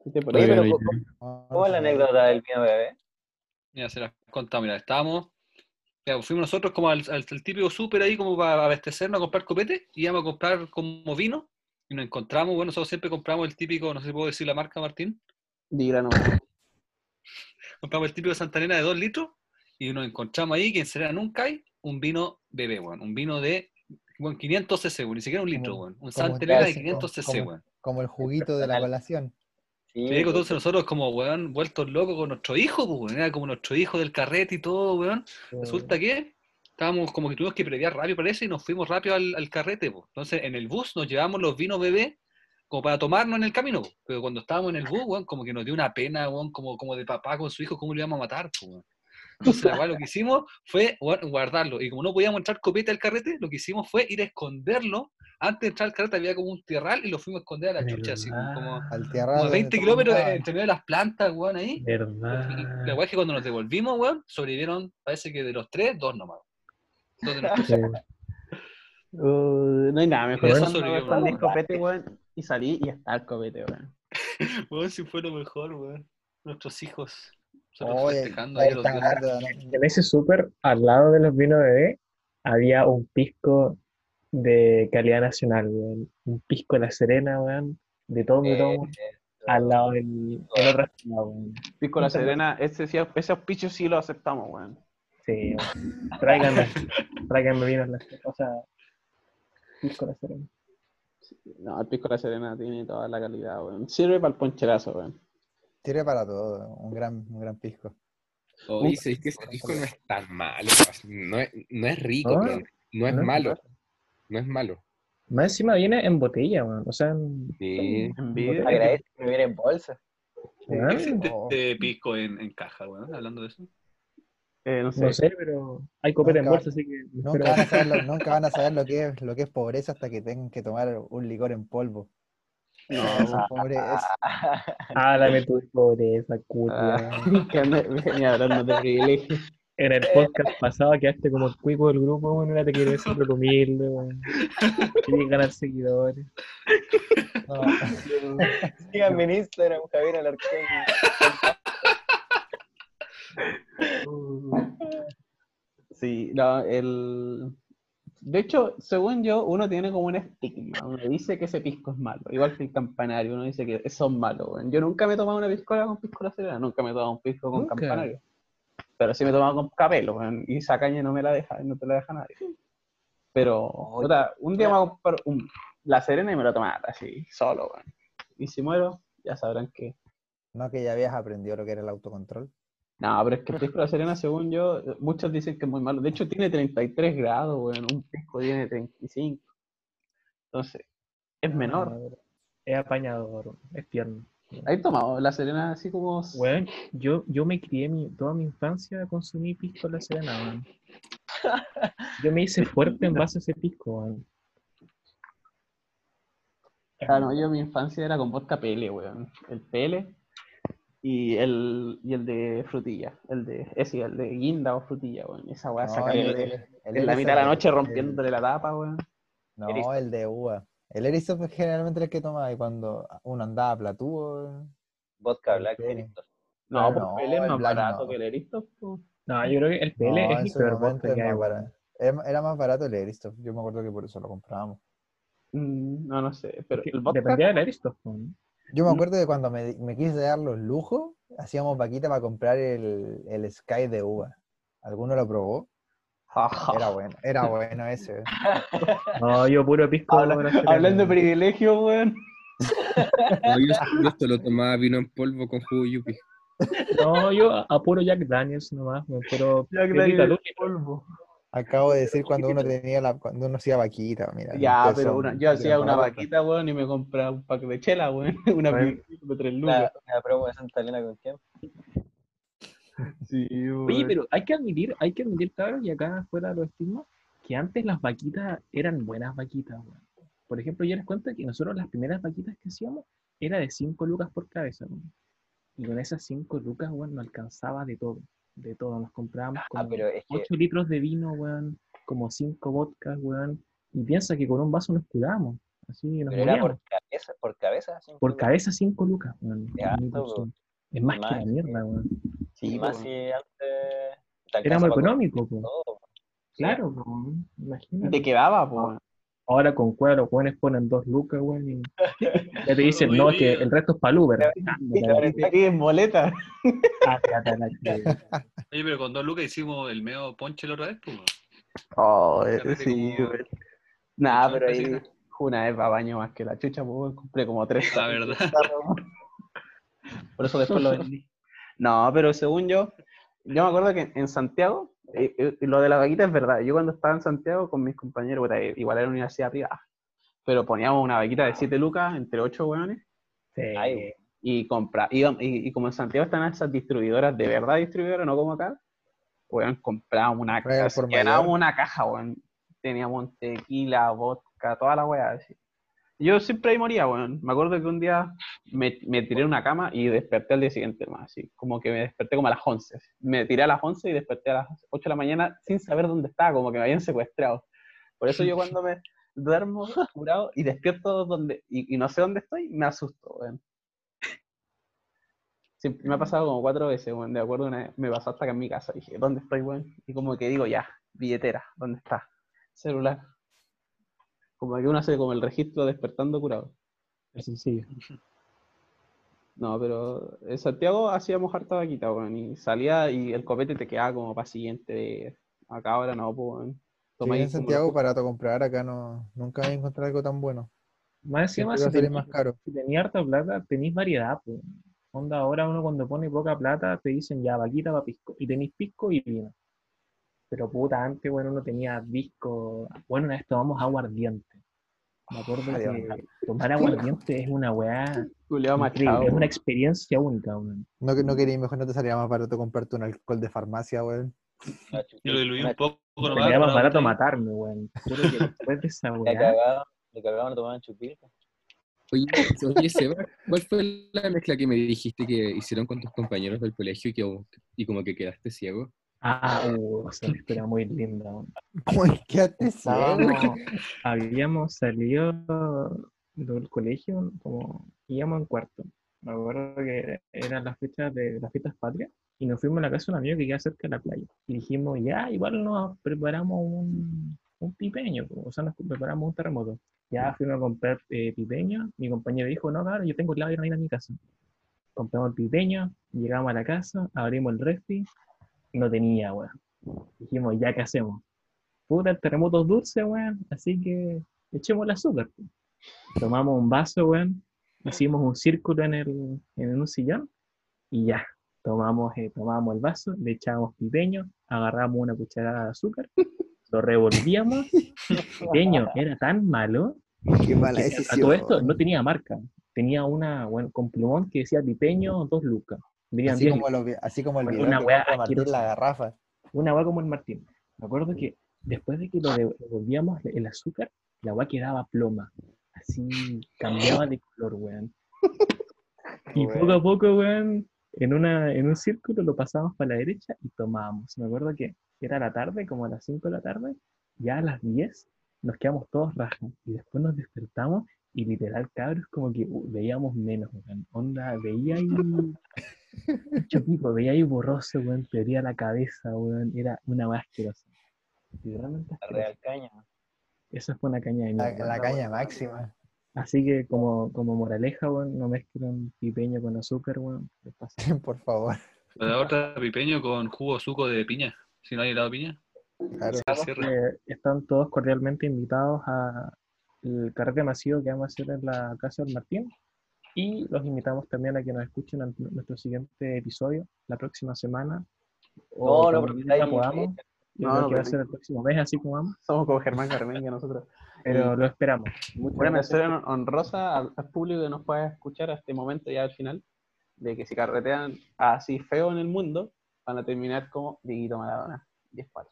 A: ¿Viste por
B: Oye,
A: ahí?
B: pero
F: no
B: ¿cómo- ¿Cómo es la anécdota del vino bebé?
C: Ya se las contamos, mira, estábamos. ya, fuimos nosotros como al, al- al típico súper ahí como para abastecernos a comprar copete y íbamos a comprar como vino y nos encontramos, bueno, nosotros siempre compramos el típico, no sé si puedo decir la marca, Martín,
A: Diga no.
C: compramos el típico Santa Elena de 2 litros y nos encontramos ahí que en Serena nunca hay un vino bebé, weón, un vino de bueno, 500 cc, weón, ni siquiera un litro, weón, un
F: como
C: Santa Elena de
B: clásico,
C: 500 cc,
F: como-
C: weón.
F: Como el juguito de la colación.
B: Sí,
C: Sí, con todos nosotros como, weón, vueltos locos con nuestro hijo, pues, weón, era como nuestro hijo del carrete y todo, weón. Resulta que estábamos como que tuvimos que previar rápido, parece, y nos fuimos rápido al, al carrete. po. Entonces, en el bus nos llevamos los vinos bebé como para tomarnos en el camino. po. Pero cuando estábamos en el bus, weón, como que nos dio una pena, weón, como, como de papá con su hijo, cómo lo íbamos a matar. po, weón. Entonces, la lo que hicimos fue weón, guardarlo. Y como no podíamos entrar copete al carrete, lo que hicimos fue ir a esconderlo. Antes de entrar al carrete había como un tierral y lo fuimos a esconder a la chucha, así como,
F: Al
C: como
F: tierra.
C: a 20 kilómetros entre medio de las plantas, weón, ahí.
D: ¿Verdad?
C: La weá es que cuando nos devolvimos, weón, sobrevivieron, parece que de los tres, dos nomás. De.
D: Sí.
A: Uh, no hay nada mejor
C: Eso
A: cuando
B: ¿no?
A: copete, weón, y salí y está el copete, weón.
C: Weón, si fue lo mejor, weón. Nuestros hijos. Festejando ahí los.
D: En ese súper, al lado de los vinos bebé, había un pisco de calidad nacional, weón. Un pisco de la Serena, weón. De todo mi
B: Eh,
D: tomo,
B: eh,
D: al lado del, del otro lado, weón.
A: Pisco La Serena, ese, sí- ese auspicio sí lo aceptamos, weón.
D: Sí, weón. Tráiganme, tráiganme vinos las cosas. Pisco de la Serena.
A: No, el Pisco La Serena tiene toda la calidad, weón. Sirve para el poncherazo, weón.
F: Sirve para todo, un gran, un gran pisco.
E: Oye, es que ese disco no es tan malo. No es, no es rico,
D: ¿No?
E: pero no es
D: ¿No?
E: malo. No es malo.
D: Más encima viene en botella, weón. O sea, en,
E: Sí.
A: Envidia.
B: Agradezco que me viera en bolsa.
C: Existe
F: Oh.
C: este pisco en, en caja, weón, hablando de eso.
A: Eh, no sé.
D: no sé, pero hay copete en
F: Nunca-
D: bolsa, así que.
F: Nunca
D: pero-
F: van a saber lo, nunca van a saber lo que es, lo que es pobreza hasta que tengan que tomar un licor en polvo.
A: No,
F: Pobreza.
D: Háblame tu pobreza, culia.
A: ah, venía hablando de privilegio.
D: En el podcast pasado quedaste como el cuico del grupo, weón, ahora te quieres ser lo humilde. Querías ganar seguidores.
F: No.
B: Síganme en Instagram, Javier Alarcón.
A: Sí, no, el... De hecho, según yo, uno tiene como un estigma. Uno dice que ese pisco es malo. Igual que el campanario, uno dice que son malos. Yo nunca me he tomado una piscola con piscola serena. Nunca me he tomado un pisco con
D: Nunca.
A: campanario. Pero sí me he tomado con capelo. Y esa caña no me la deja, no te la deja nadie. Pero,
B: Oye,
A: puta, un día me voy a comprar un- la serena y me lo tomo así, solo, weón. Y si muero, ya sabrán que...
F: No que ya habías aprendido lo que era el autocontrol.
A: No, pero es que el pisco de la Serena, según yo, muchos dicen que es muy malo. De hecho, tiene 33 grados, weón. Un pisco tiene 35. Entonces, es menor.
D: Es apañador, es tierno.
A: ¿Has tomado la Serena así como...
D: Weón, yo, yo me crié mi, toda mi infancia consumí pisco en la Serena, weón. Yo me hice fuerte en base a ese pisco, weón.
A: Ah, no, yo mi infancia era con vodka PL, weón. El PL y el, y el de frutilla. El de, ese, el de guinda o frutilla, weón. Esa weá
F: No,
A: saca
F: el-
A: en,
F: el- el
A: en la mitad de la noche
F: el-
A: rompiéndole la tapa, weón.
F: No, el de uva. El Erisov es generalmente el que toma y cuando uno andaba platúo.
B: Vodka
F: El
B: Black. Eristoff.
A: No,
F: No,
A: pues PL es
F: el
A: más
F: Black
A: barato
F: no.
A: que el po.
D: No, yo creo que el PL
F: No,
D: es
F: su
D: peor vodka que hay,
F: barato. Era, más barato el Eristoff. Yo me acuerdo que por eso lo comprábamos.
A: Mm, No, no sé. Pero el vodka...
D: Dependía del Eristoff, weón.
F: Yo me acuerdo de cuando me, me quise dar los lujos, hacíamos vaquita para comprar el, el Sky de uva. ¿Alguno lo probó? Era bueno, era bueno ese.
D: No, yo puro pisco.
A: Habla- Hablando de privilegio, weón.
E: No, yo, esto lo tomaba vino en polvo con jugo yupi.
D: No, yo a, a puro Jack Daniels nomás, weón, pero
A: Jack Daniels polvo.
F: Acabo de decir cuando uno tenía la, cuando uno hacía vaquita, mira.
A: Ya, pero una, yo hacía una vaquita, weón, y me compraba un pack de chela, weón. Una de tres lucas.
B: la promo de Santa Elena con quién?
A: Sí, weón.
D: Oye, pero hay que admitir, hay que admitir, cabros, y acá fuera de los estigmas, que antes las vaquitas eran buenas vaquitas, weón. Por ejemplo, yo les cuento que nosotros las primeras vaquitas que hacíamos era de 5 lucas por cabeza, weón. Y con esas 5 lucas, weón, nos alcanzaba de todo. De todo. Nos comprábamos
B: Ah,
D: como
B: pero es que
D: 8 litros de vino, weón, como 5 vodkas, weón. Y piensa que con un vaso nos curábamos. Así nos
B: pero era por cabeza, por cabeza. cinco
D: Por
B: lucas.
D: cabeza 5 lucas, weón. Es más que la mierda, weón.
A: Sí,
B: Y más
A: weón.
B: si antes. te
D: Era muy económico. Claro, imagínate.
A: te quedaba.
D: Ahora con cueva los jóvenes ponen dos lucas, weón, y ya te dicen, no, que el resto es para Uber.
B: Ahora está
A: Aquí en boleta.
C: Oye, pero con dos lucas hicimos el medio ponche la otra vez, pues.
A: Oh,
C: Carrete
A: sí, weón. Nah,
C: Son
A: pero ahí
C: casitas.
A: una vez va baño más que la chucha, pues compré como tres.
C: La verdad.
A: Por eso después lo vendí. No, pero según yo, yo me acuerdo que en Santiago, eh, eh, lo de la vaquita es verdad. Yo cuando estaba en Santiago con mis compañeros, eh, igual era universidad privada, pero poníamos una vaquita de 7 lucas entre 8 weones
B: Ay, weón.
A: y compra y, y como en Santiago están esas distribuidoras, de verdad distribuidoras, no como acá, weón, comprábamos una caja, llenábamos una caja, weón. Teníamos tequila, vodka, toda la weá. así. Yo siempre ahí moría, weón. Me acuerdo que un día me, tiré en una cama y desperté al día siguiente, más así, como que me desperté como a las 11. así. Me tiré a las 11 y desperté a las 8 de la mañana sin saber dónde estaba, como que me habían secuestrado. Por eso yo cuando me duermo curado y despierto donde, y, no sé dónde estoy, me asusto, weón. Me ha pasado como cuatro veces, weón. De acuerdo, una vez me pasó hasta que en mi casa. Dije, ¿dónde estoy, weón? Y como que digo, ya, billetera, ¿dónde está? Celular. Como que uno hace como el registro despertando curado.
D: Es sencillo.
A: No, pero en Santiago hacíamos harta vaquita, weón. Y salía y el copete te quedaba como para siguiente. Acá ahora no, pues.
F: Sí, en Santiago
A: los-
F: barato comprar, acá no, nunca voy a encontrar algo tan bueno.
D: Más encima, si
F: más caro.
D: si tenía harta plata, tenéis variedad, pues. Onda, ahora uno cuando pone poca plata te dicen ya vaquita para pisco. Y tenéis pisco y vino. Pero puta, antes, bueno, uno tenía disco. Bueno, una vez tomamos aguardiente. Me acuerdo
F: Ay,
D: que tomar aguardiente es una weá increíble, es una experiencia única, weón.
F: No, que- no quería, mejor no te salía más barato comprarte un alcohol de farmacia, weón.
C: Yo lo diluí un poco
D: Me quedaba más barato matarme, weón. Juro que después de esa
B: Le
D: weá.
B: le cagaban, tomaban chupilca.
E: Oye, oye, Seba, ¿cuál fue la mezcla que me dijiste que hicieron con tus compañeros del colegio y, que, y como que quedaste ciego?
D: Ah, uh, esa historia muy linda. Estábamos- habíamos salido del colegio, como íbamos en cuarto. Me acuerdo que eran las fechas de las fiestas patrias y nos fuimos a la casa de un amigo que queda cerca de la playa. Y dijimos, ya, igual nos preparamos un, un pipeño, o sea, nos preparamos un terremoto. Ya fuimos a comprar eh, pipeño. Mi compañero dijo, no, claro, yo tengo clave de ir a mi casa. Compramos el pipeño, llegamos a la casa, abrimos el refri, no tenía, weón. Dijimos, ya, ¿qué hacemos? Puta, el terremoto es dulce, weón, así que echemos el azúcar. po. Tomamos un vaso, weón, hicimos un círculo en, el, en un sillón y ya, tomamos, eh, tomamos el vaso, le echábamos pipeño, agarramos una cucharada de azúcar, lo revolvíamos, pipeño era tan malo
F: Qué mala
D: que a
F: decisión.
D: todo esto no tenía marca, tenía una, bueno, con plumón que decía pipeño, dos lucas,
F: Así
D: 10
F: como, lo así como el
D: Una
F: video que
D: wea
F: compra Martín la garrafa.
D: una agua como el Martín. Me acuerdo que después de que lo de- devolvíamos el azúcar, la agua quedaba ploma. Así cambiaba de color, weón. Y poco a poco, weón, en, una, en un círculo lo pasábamos para la derecha y tomábamos. Me acuerdo que era la tarde, como a las 5 de la tarde, ya a las 10 nos quedamos todos rajas. Y después nos despertamos y literal, cabros, como que uh, veíamos menos, weón. Onda, veía ahí. Mucho pico, veía ahí borroso, weón, perdía la cabeza, weón. Era una weá asquerosa. Literalmente
B: La real caña.
D: Esa fue una caña de
F: La,
D: mierda.
F: la caña máxima.
D: Así que como, como moraleja, weón, no mezclen pipeño con azúcar, weón.
F: Por favor.
C: Lo de otra pipeño con jugo o suco de piña. Si no hay helado de piña,
F: Claro.
D: Eh, están todos cordialmente invitados a el carrete masivo que vamos a hacer en la casa del Martín. Y los invitamos también a que nos escuchen en nuestro siguiente episodio la próxima semana.
B: No,
D: O
B: no,
D: cuando
B: porque
D: podamos. Yo
A: No,
D: creo
A: no,
D: que va a ser el próximo mes, así como vamos.
A: Somos como Germán Carmenga nosotros.
D: Pero lo esperamos. Muchas
A: Una
D: gracias.
A: mención honrosa al, al público que nos pueda escuchar a este momento ya al final, de que si carretean así feo en el mundo, van a terminar como Dieguito Maradona. 10 palos.